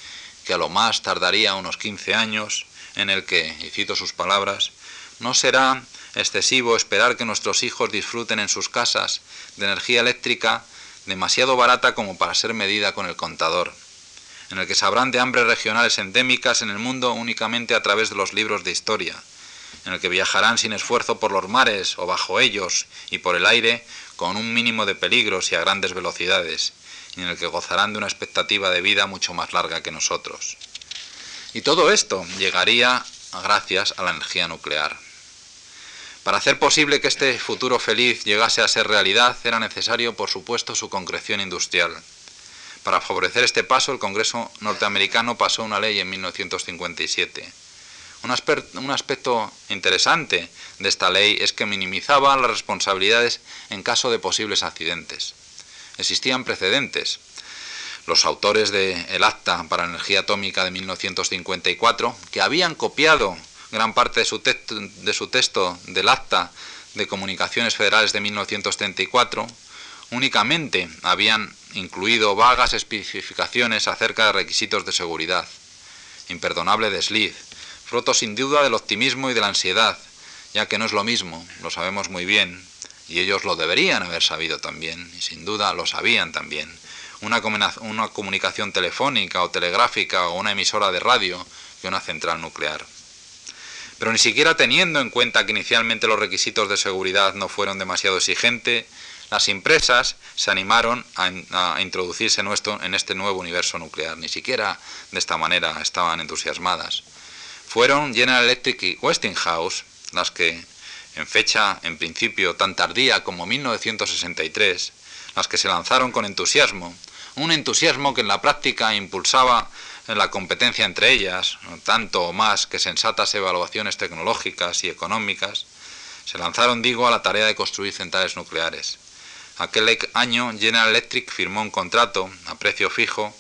[SPEAKER 1] que a lo más tardaría unos 15 años, en el que, y cito sus palabras, no será excesivo esperar que nuestros hijos disfruten en sus casas de energía eléctrica demasiado barata como para ser medida con el contador en el que sabrán de hambres regionales endémicas en el mundo únicamente a través de los libros de historia, en el que viajarán sin esfuerzo por los mares o bajo ellos y por el aire con un mínimo de peligros y a grandes velocidades, y en el que gozarán de una expectativa de vida mucho más larga que nosotros. Y todo esto llegaría gracias a la energía nuclear. Para hacer posible que este futuro feliz llegase a ser realidad era necesario, por supuesto, su concreción industrial. Para favorecer este paso, el Congreso norteamericano pasó una ley en 1957. Un, aspecto interesante de esta ley es que minimizaba las responsabilidades en caso de posibles accidentes. Existían precedentes. Los autores del Acta para Energía Atómica de 1954, que habían copiado gran parte de su, de su texto del Acta de Comunicaciones Federales de 1934, únicamente habían incluido vagas especificaciones acerca de requisitos de seguridad. Imperdonable desliz, fruto sin duda del optimismo y de la ansiedad, ya que no es lo mismo, lo sabemos muy bien, y ellos lo deberían haber sabido también, y sin duda lo sabían también. Una, una comunicación telefónica o telegráfica o una emisora de radio que una central nuclear. Pero ni siquiera teniendo en cuenta que inicialmente los requisitos de seguridad no fueron demasiado exigentes, las empresas se animaron a, introducirse en este nuevo universo nuclear. Ni siquiera de esta manera estaban entusiasmadas. Fueron General Electric y Westinghouse las que, en fecha en principio tan tardía como 1963, las que se lanzaron con entusiasmo, un entusiasmo que en la práctica impulsaba la competencia entre ellas, tanto o más que sensatas evaluaciones tecnológicas y económicas, se lanzaron, digo, a la tarea de construir centrales nucleares. Aquel año General Electric firmó un contrato a precio fijo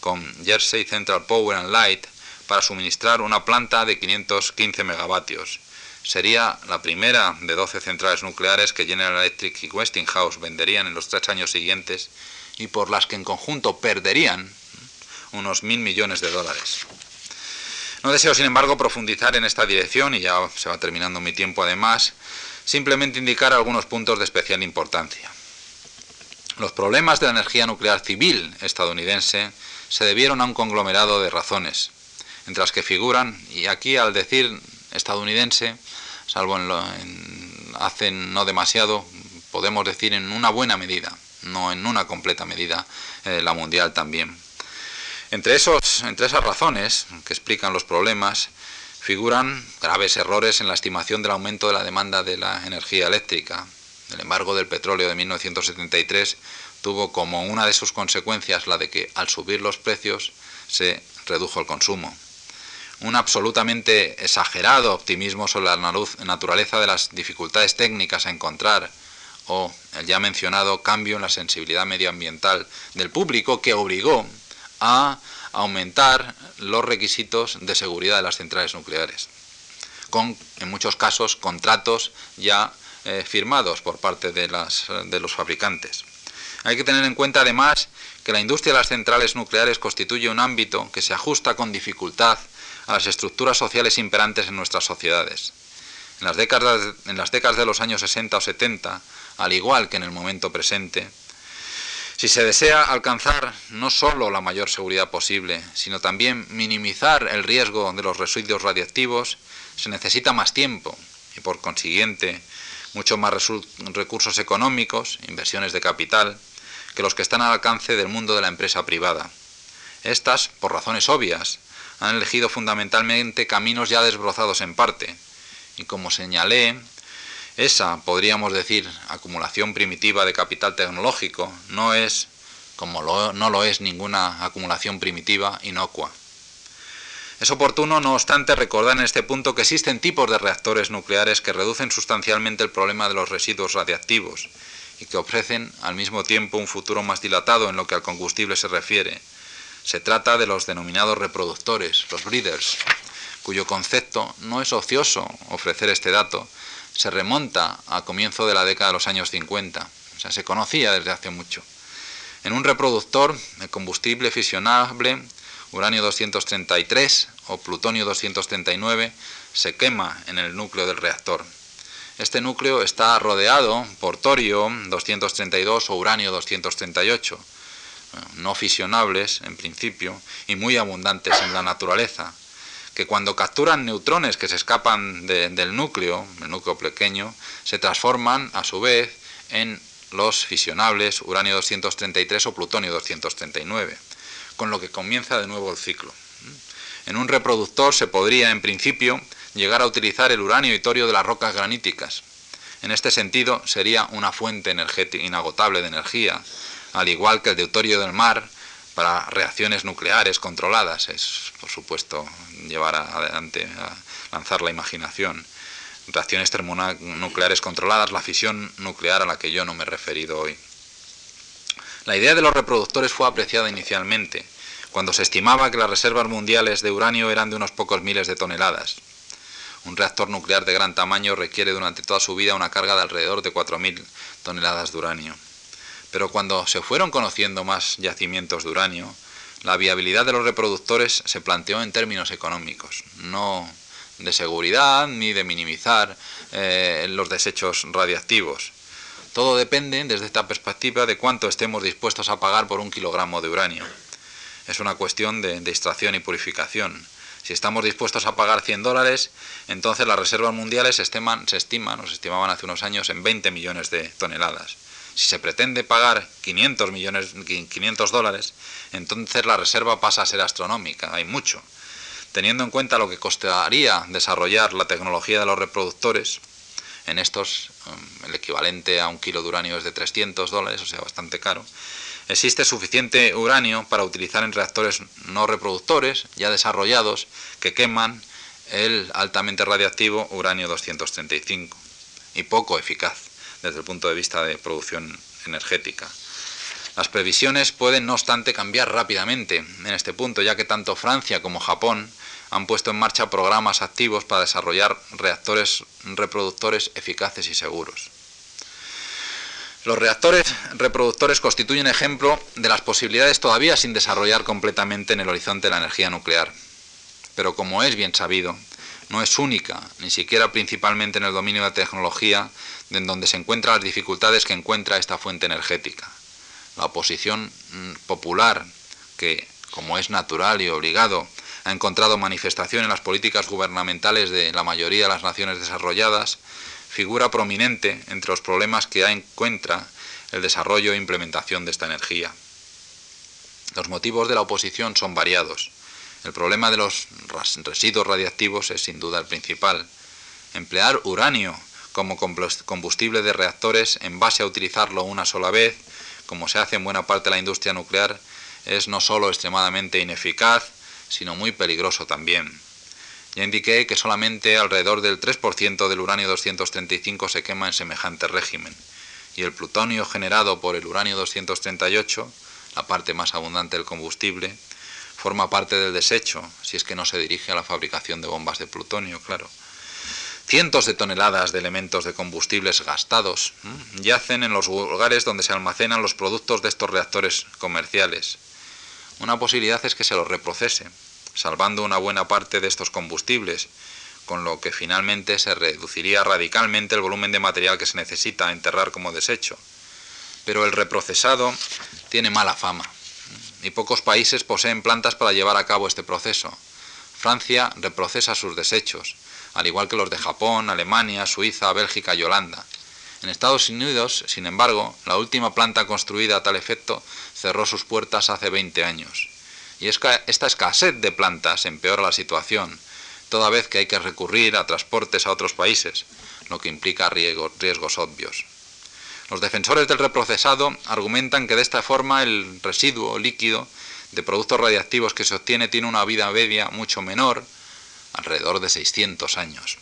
[SPEAKER 1] con Jersey Central Power and Light para suministrar una planta de 515 megavatios. Sería la primera de 12 centrales nucleares que General Electric y Westinghouse venderían en los tres años siguientes y por las que en conjunto perderían unos mil millones de dólares. No deseo, sin embargo, profundizar en esta dirección y ya se va terminando mi tiempo además, simplemente indicar algunos puntos de especial importancia. Los problemas de la energía nuclear civil estadounidense se debieron a un conglomerado de razones, entre las que figuran, y aquí al decir estadounidense, salvo en, hace no demasiado, podemos decir en una buena medida, no en una completa medida, eh, la mundial también. Entre, esos, entre esas razones que explican los problemas figuran graves errores en la estimación del aumento de la demanda de la energía eléctrica. El embargo del petróleo de 1973 tuvo como una de sus consecuencias la de que al subir los precios se redujo el consumo. Un absolutamente exagerado optimismo sobre la naturaleza de las dificultades técnicas a encontrar o el ya mencionado cambio en la sensibilidad medioambiental del público que obligó a aumentar los requisitos de seguridad de las centrales nucleares, con, en muchos casos, contratos ya eh, firmados por parte de, las, de los fabricantes. Hay que tener en cuenta, además, que la industria de las centrales nucleares constituye un ámbito que se ajusta con dificultad a las estructuras sociales imperantes en nuestras sociedades. En las décadas, en las décadas de los años 60 o 70, al igual que en el momento presente, si se desea alcanzar no solo la mayor seguridad posible, sino también minimizar el riesgo de los residuos radiactivos, se necesita más tiempo y por consiguiente muchos más recursos económicos, inversiones de capital, que los que están al alcance del mundo de la empresa privada. Estas, por razones obvias, han elegido fundamentalmente caminos ya desbrozados en parte, y como señalé, esa, podríamos decir, acumulación primitiva de capital tecnológico no es, como no lo es ninguna acumulación primitiva inocua. Es oportuno, no obstante, recordar en este punto que existen tipos de reactores nucleares que reducen sustancialmente el problema de los residuos radiactivos y que ofrecen al mismo tiempo un futuro más dilatado en lo que al combustible se refiere. Se trata de los denominados reproductores, los breeders, cuyo concepto no es ocioso ofrecer este dato, se remonta a comienzo de la década de los años 50, o sea, se conocía desde hace mucho. En un reproductor, el combustible fisionable, uranio 233 o plutonio 239, se quema en el núcleo del reactor. Este núcleo está rodeado por torio 232 o uranio 238, no fisionables en principio y muy abundantes en la naturaleza que cuando capturan neutrones que se escapan del núcleo, el núcleo pequeño, se transforman a su vez en los fisionables uranio 233 o plutonio 239, con lo que comienza de nuevo el ciclo. En un reproductor se podría, en principio, llegar a utilizar el uranio y torio de las rocas graníticas. En este sentido, sería una fuente inagotable de energía, al igual que el deutorio del mar para reacciones nucleares controladas. Es, por supuesto, llevar adelante, a lanzar la imaginación. Reacciones termonucleares controladas, la fisión nuclear a la que yo no me he referido hoy. La idea de los reproductores fue apreciada inicialmente, cuando se estimaba que las reservas mundiales de uranio eran de unos pocos miles de toneladas. Un reactor nuclear de gran tamaño requiere durante toda su vida una carga de alrededor de 4.000 toneladas de uranio. Pero cuando se fueron conociendo más yacimientos de uranio, la viabilidad de los reproductores se planteó en términos económicos, no de seguridad ni de minimizar eh, los desechos radiactivos. Todo depende, desde esta perspectiva, de cuánto estemos dispuestos a pagar por un kilogramo de uranio. Es una cuestión de, extracción y purificación. Si estamos dispuestos a pagar 100 dólares, entonces las reservas mundiales se estiman, se estiman, o se estimaban hace unos años, en 20 millones de toneladas. Si se pretende pagar 500, millones, 500 dólares, entonces la reserva pasa a ser astronómica, hay mucho. Teniendo en cuenta lo que costaría desarrollar la tecnología de los reproductores, en estos um, el equivalente a un kilo de uranio es de 300 dólares, o sea, bastante caro, existe suficiente uranio para utilizar en reactores no reproductores ya desarrollados que queman el altamente radiactivo uranio 235 y poco eficaz desde el punto de vista de producción energética. Las previsiones pueden, no obstante, cambiar rápidamente en este punto, ya que tanto Francia como Japón han puesto en marcha programas activos para desarrollar reactores reproductores eficaces y seguros. Los reactores reproductores constituyen ejemplo de las posibilidades todavía sin desarrollar completamente en el horizonte de la energía nuclear. Pero como es bien sabido, no es única, ni siquiera principalmente en el dominio de la tecnología, en donde se encuentran las dificultades que encuentra esta fuente energética. La oposición mm, popular, que, como es natural y obligado, ha encontrado manifestación en las políticas gubernamentales de la mayoría de las naciones desarrolladas, figura prominente entre los problemas que encuentra el desarrollo e implementación de esta energía. Los motivos de la oposición son variados. El problema de los residuos radiactivos es sin duda el principal. Emplear uranio como combustible de reactores en base a utilizarlo una sola vez, como se hace en buena parte de la industria nuclear, es no solo extremadamente ineficaz, sino muy peligroso también. Ya indiqué que solamente alrededor del 3% del uranio 235 se quema en semejante régimen, y el plutonio generado por el uranio 238, la parte más abundante del combustible, forma parte del desecho, si es que no se dirige a la fabricación de bombas de plutonio, claro. Cientos de toneladas de elementos de combustibles gastados yacen en los lugares donde se almacenan los productos de estos reactores comerciales. Una posibilidad es que se los reprocese, salvando una buena parte de estos combustibles, con lo que finalmente se reduciría radicalmente el volumen de material que se necesita enterrar como desecho. Pero el reprocesado tiene mala fama, y pocos países poseen plantas para llevar a cabo este proceso. Francia reprocesa sus desechos, al igual que los de Japón, Alemania, Suiza, Bélgica y Holanda. En Estados Unidos, sin embargo, la última planta construida a tal efecto cerró sus puertas hace 20 años. Y esta escasez de plantas empeora la situación, toda vez que hay que recurrir a transportes a otros países, lo que implica riesgos obvios. Los defensores del reprocesado argumentan que de esta forma el residuo líquido de productos radiactivos que se obtiene tiene una vida media mucho menor alrededor de 600 años,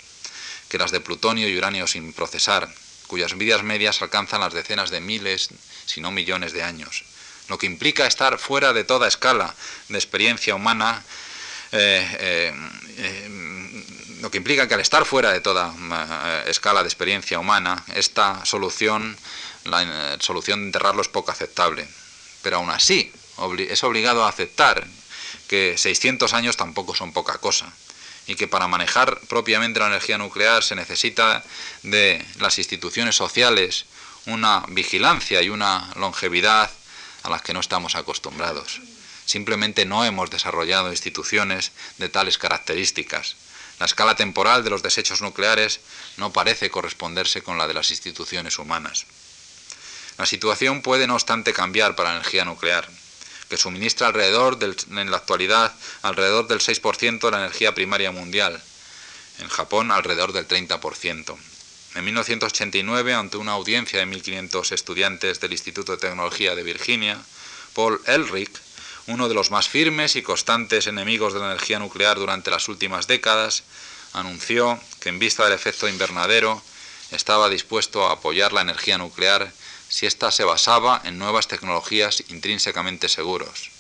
[SPEAKER 1] que las de plutonio y uranio sin procesar, cuyas vidas medias alcanzan las decenas de miles, si no millones de años, lo que implica estar fuera de toda escala de experiencia humana, eh, eh, eh, lo que implica que al estar fuera de toda escala de experiencia humana, esta solución, la solución de enterrarlo es poco aceptable. Pero aún así, es obligado a aceptar que 600 años tampoco son poca cosa y que para manejar propiamente la energía nuclear se necesita de las instituciones sociales una vigilancia y una longevidad a las que no estamos acostumbrados. Simplemente no hemos desarrollado instituciones de tales características. La escala temporal de los desechos nucleares no parece corresponderse con la de las instituciones humanas. La situación puede, no obstante, cambiar para la energía nuclear que suministra alrededor en la actualidad alrededor del 6% de la energía primaria mundial. En Japón alrededor del 30%. En 1989, ante una audiencia de 1.500 estudiantes del Instituto de Tecnología de Virginia, Paul Elric, uno de los más firmes y constantes enemigos de la energía nuclear durante las últimas décadas, anunció que en vista del efecto invernadero estaba dispuesto a apoyar la energía nuclear si ésta se basaba en nuevas tecnologías intrínsecamente seguros.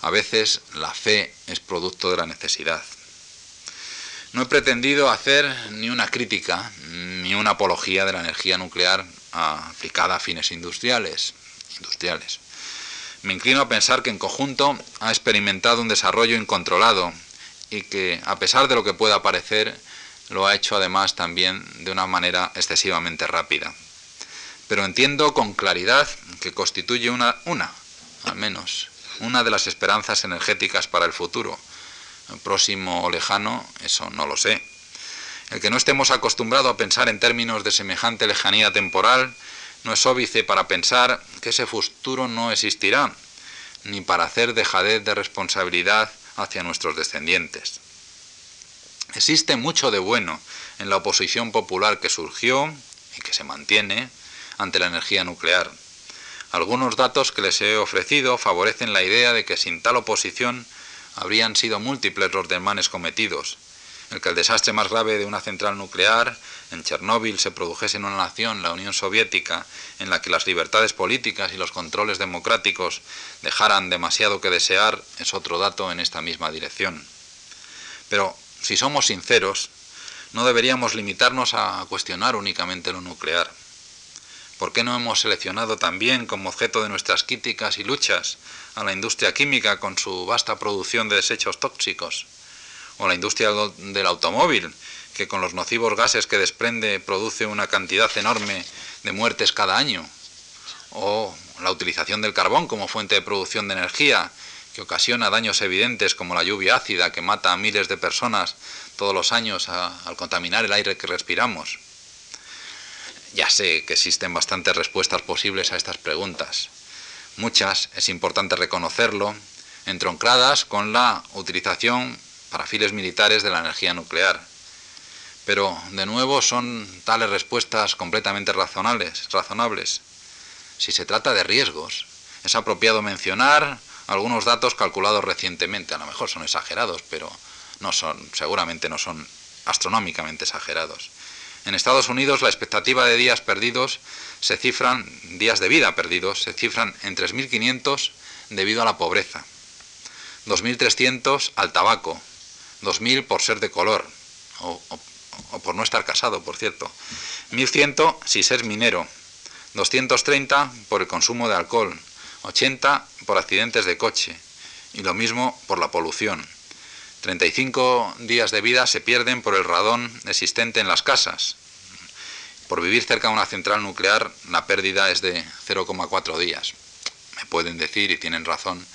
[SPEAKER 1] A veces la fe es producto de la necesidad. No he pretendido hacer ni una crítica ni una apología de la energía nuclear aplicada a fines industriales. industriales. Me inclino a pensar que en conjunto ha experimentado un desarrollo incontrolado y que, a pesar de lo que pueda parecer, lo ha hecho además también de una manera excesivamente rápida pero entiendo con claridad que constituye una, al menos, una de las esperanzas energéticas para el futuro. próximo o lejano, eso no lo sé. El que no estemos acostumbrados a pensar en términos de semejante lejanía temporal no es óbice para pensar que ese futuro no existirá, ni para hacer dejadez de responsabilidad hacia nuestros descendientes. Existe mucho de bueno en la oposición popular que surgió y que se mantiene ante la energía nuclear. Algunos datos que les he ofrecido favorecen la idea de que sin tal oposición habrían sido múltiples los desmanes cometidos. El que el desastre más grave de una central nuclear en Chernóbil se produjese en una nación, la Unión Soviética, en la que las libertades políticas y los controles democráticos dejaran demasiado que desear, es otro dato en esta misma dirección. Pero, si somos sinceros, no deberíamos limitarnos a cuestionar únicamente lo nuclear. ¿Por qué no hemos seleccionado también como objeto de nuestras críticas y luchas a la industria química con su vasta producción de desechos tóxicos? ¿O la industria del automóvil, que con los nocivos gases que desprende produce una cantidad enorme de muertes cada año? ¿O la utilización del carbón como fuente de producción de energía, que ocasiona daños evidentes como la lluvia ácida que mata a miles de personas todos los años al contaminar el aire que respiramos? Ya sé que existen bastantes respuestas posibles a estas preguntas. muchas, es importante reconocerlo, entroncadas con la utilización para fines militares de la energía nuclear. Pero, de nuevo, son tales respuestas completamente razonables. razonables. Si se trata de riesgos, es apropiado mencionar algunos datos calculados recientemente. A lo mejor son exagerados, pero no son, seguramente no son astronómicamente exagerados. En Estados Unidos la expectativa de días perdidos se cifran, días de vida perdidos, se cifran en 3.500 debido a la pobreza, 2.300 al tabaco, 2.000 por ser de color, o, o, por no estar casado, por cierto, 1.100 si ser minero, 230 por el consumo de alcohol, 80 por accidentes de coche, y lo mismo por la polución. 35 días de vida se pierden por el radón existente en las casas. Por vivir cerca de una central nuclear, la pérdida es de 0,4 días. Me pueden decir, y tienen razón,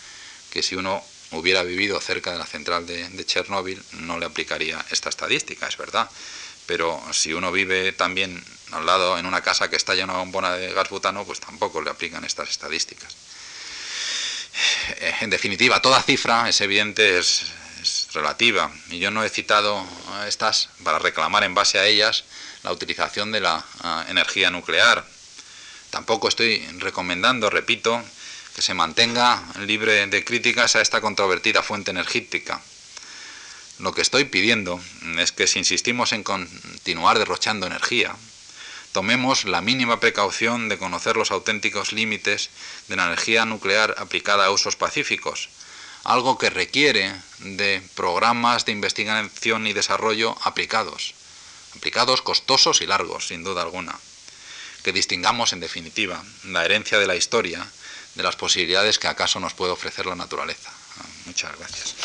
[SPEAKER 1] que si uno hubiera vivido cerca de la central de, Chernóbil, no le aplicaría esta estadística, es verdad. Pero si uno vive también al lado en una casa que está llena de bombona de gas butano, pues tampoco le aplican estas estadísticas. En definitiva, toda cifra, es evidente, es, relativa. Y yo no he citado estas para reclamar en base a ellas la utilización de la energía nuclear. Tampoco estoy recomendando, repito, que se mantenga libre de críticas a esta controvertida fuente energética. Lo que estoy pidiendo es que si insistimos en continuar derrochando energía, tomemos la mínima precaución de conocer los auténticos límites de la energía nuclear aplicada a usos pacíficos, algo que requiere de programas de investigación y desarrollo aplicados, aplicados costosos y largos, sin duda alguna, que distingamos en definitiva la herencia de la historia de las posibilidades que acaso nos puede ofrecer la naturaleza. Muchas gracias.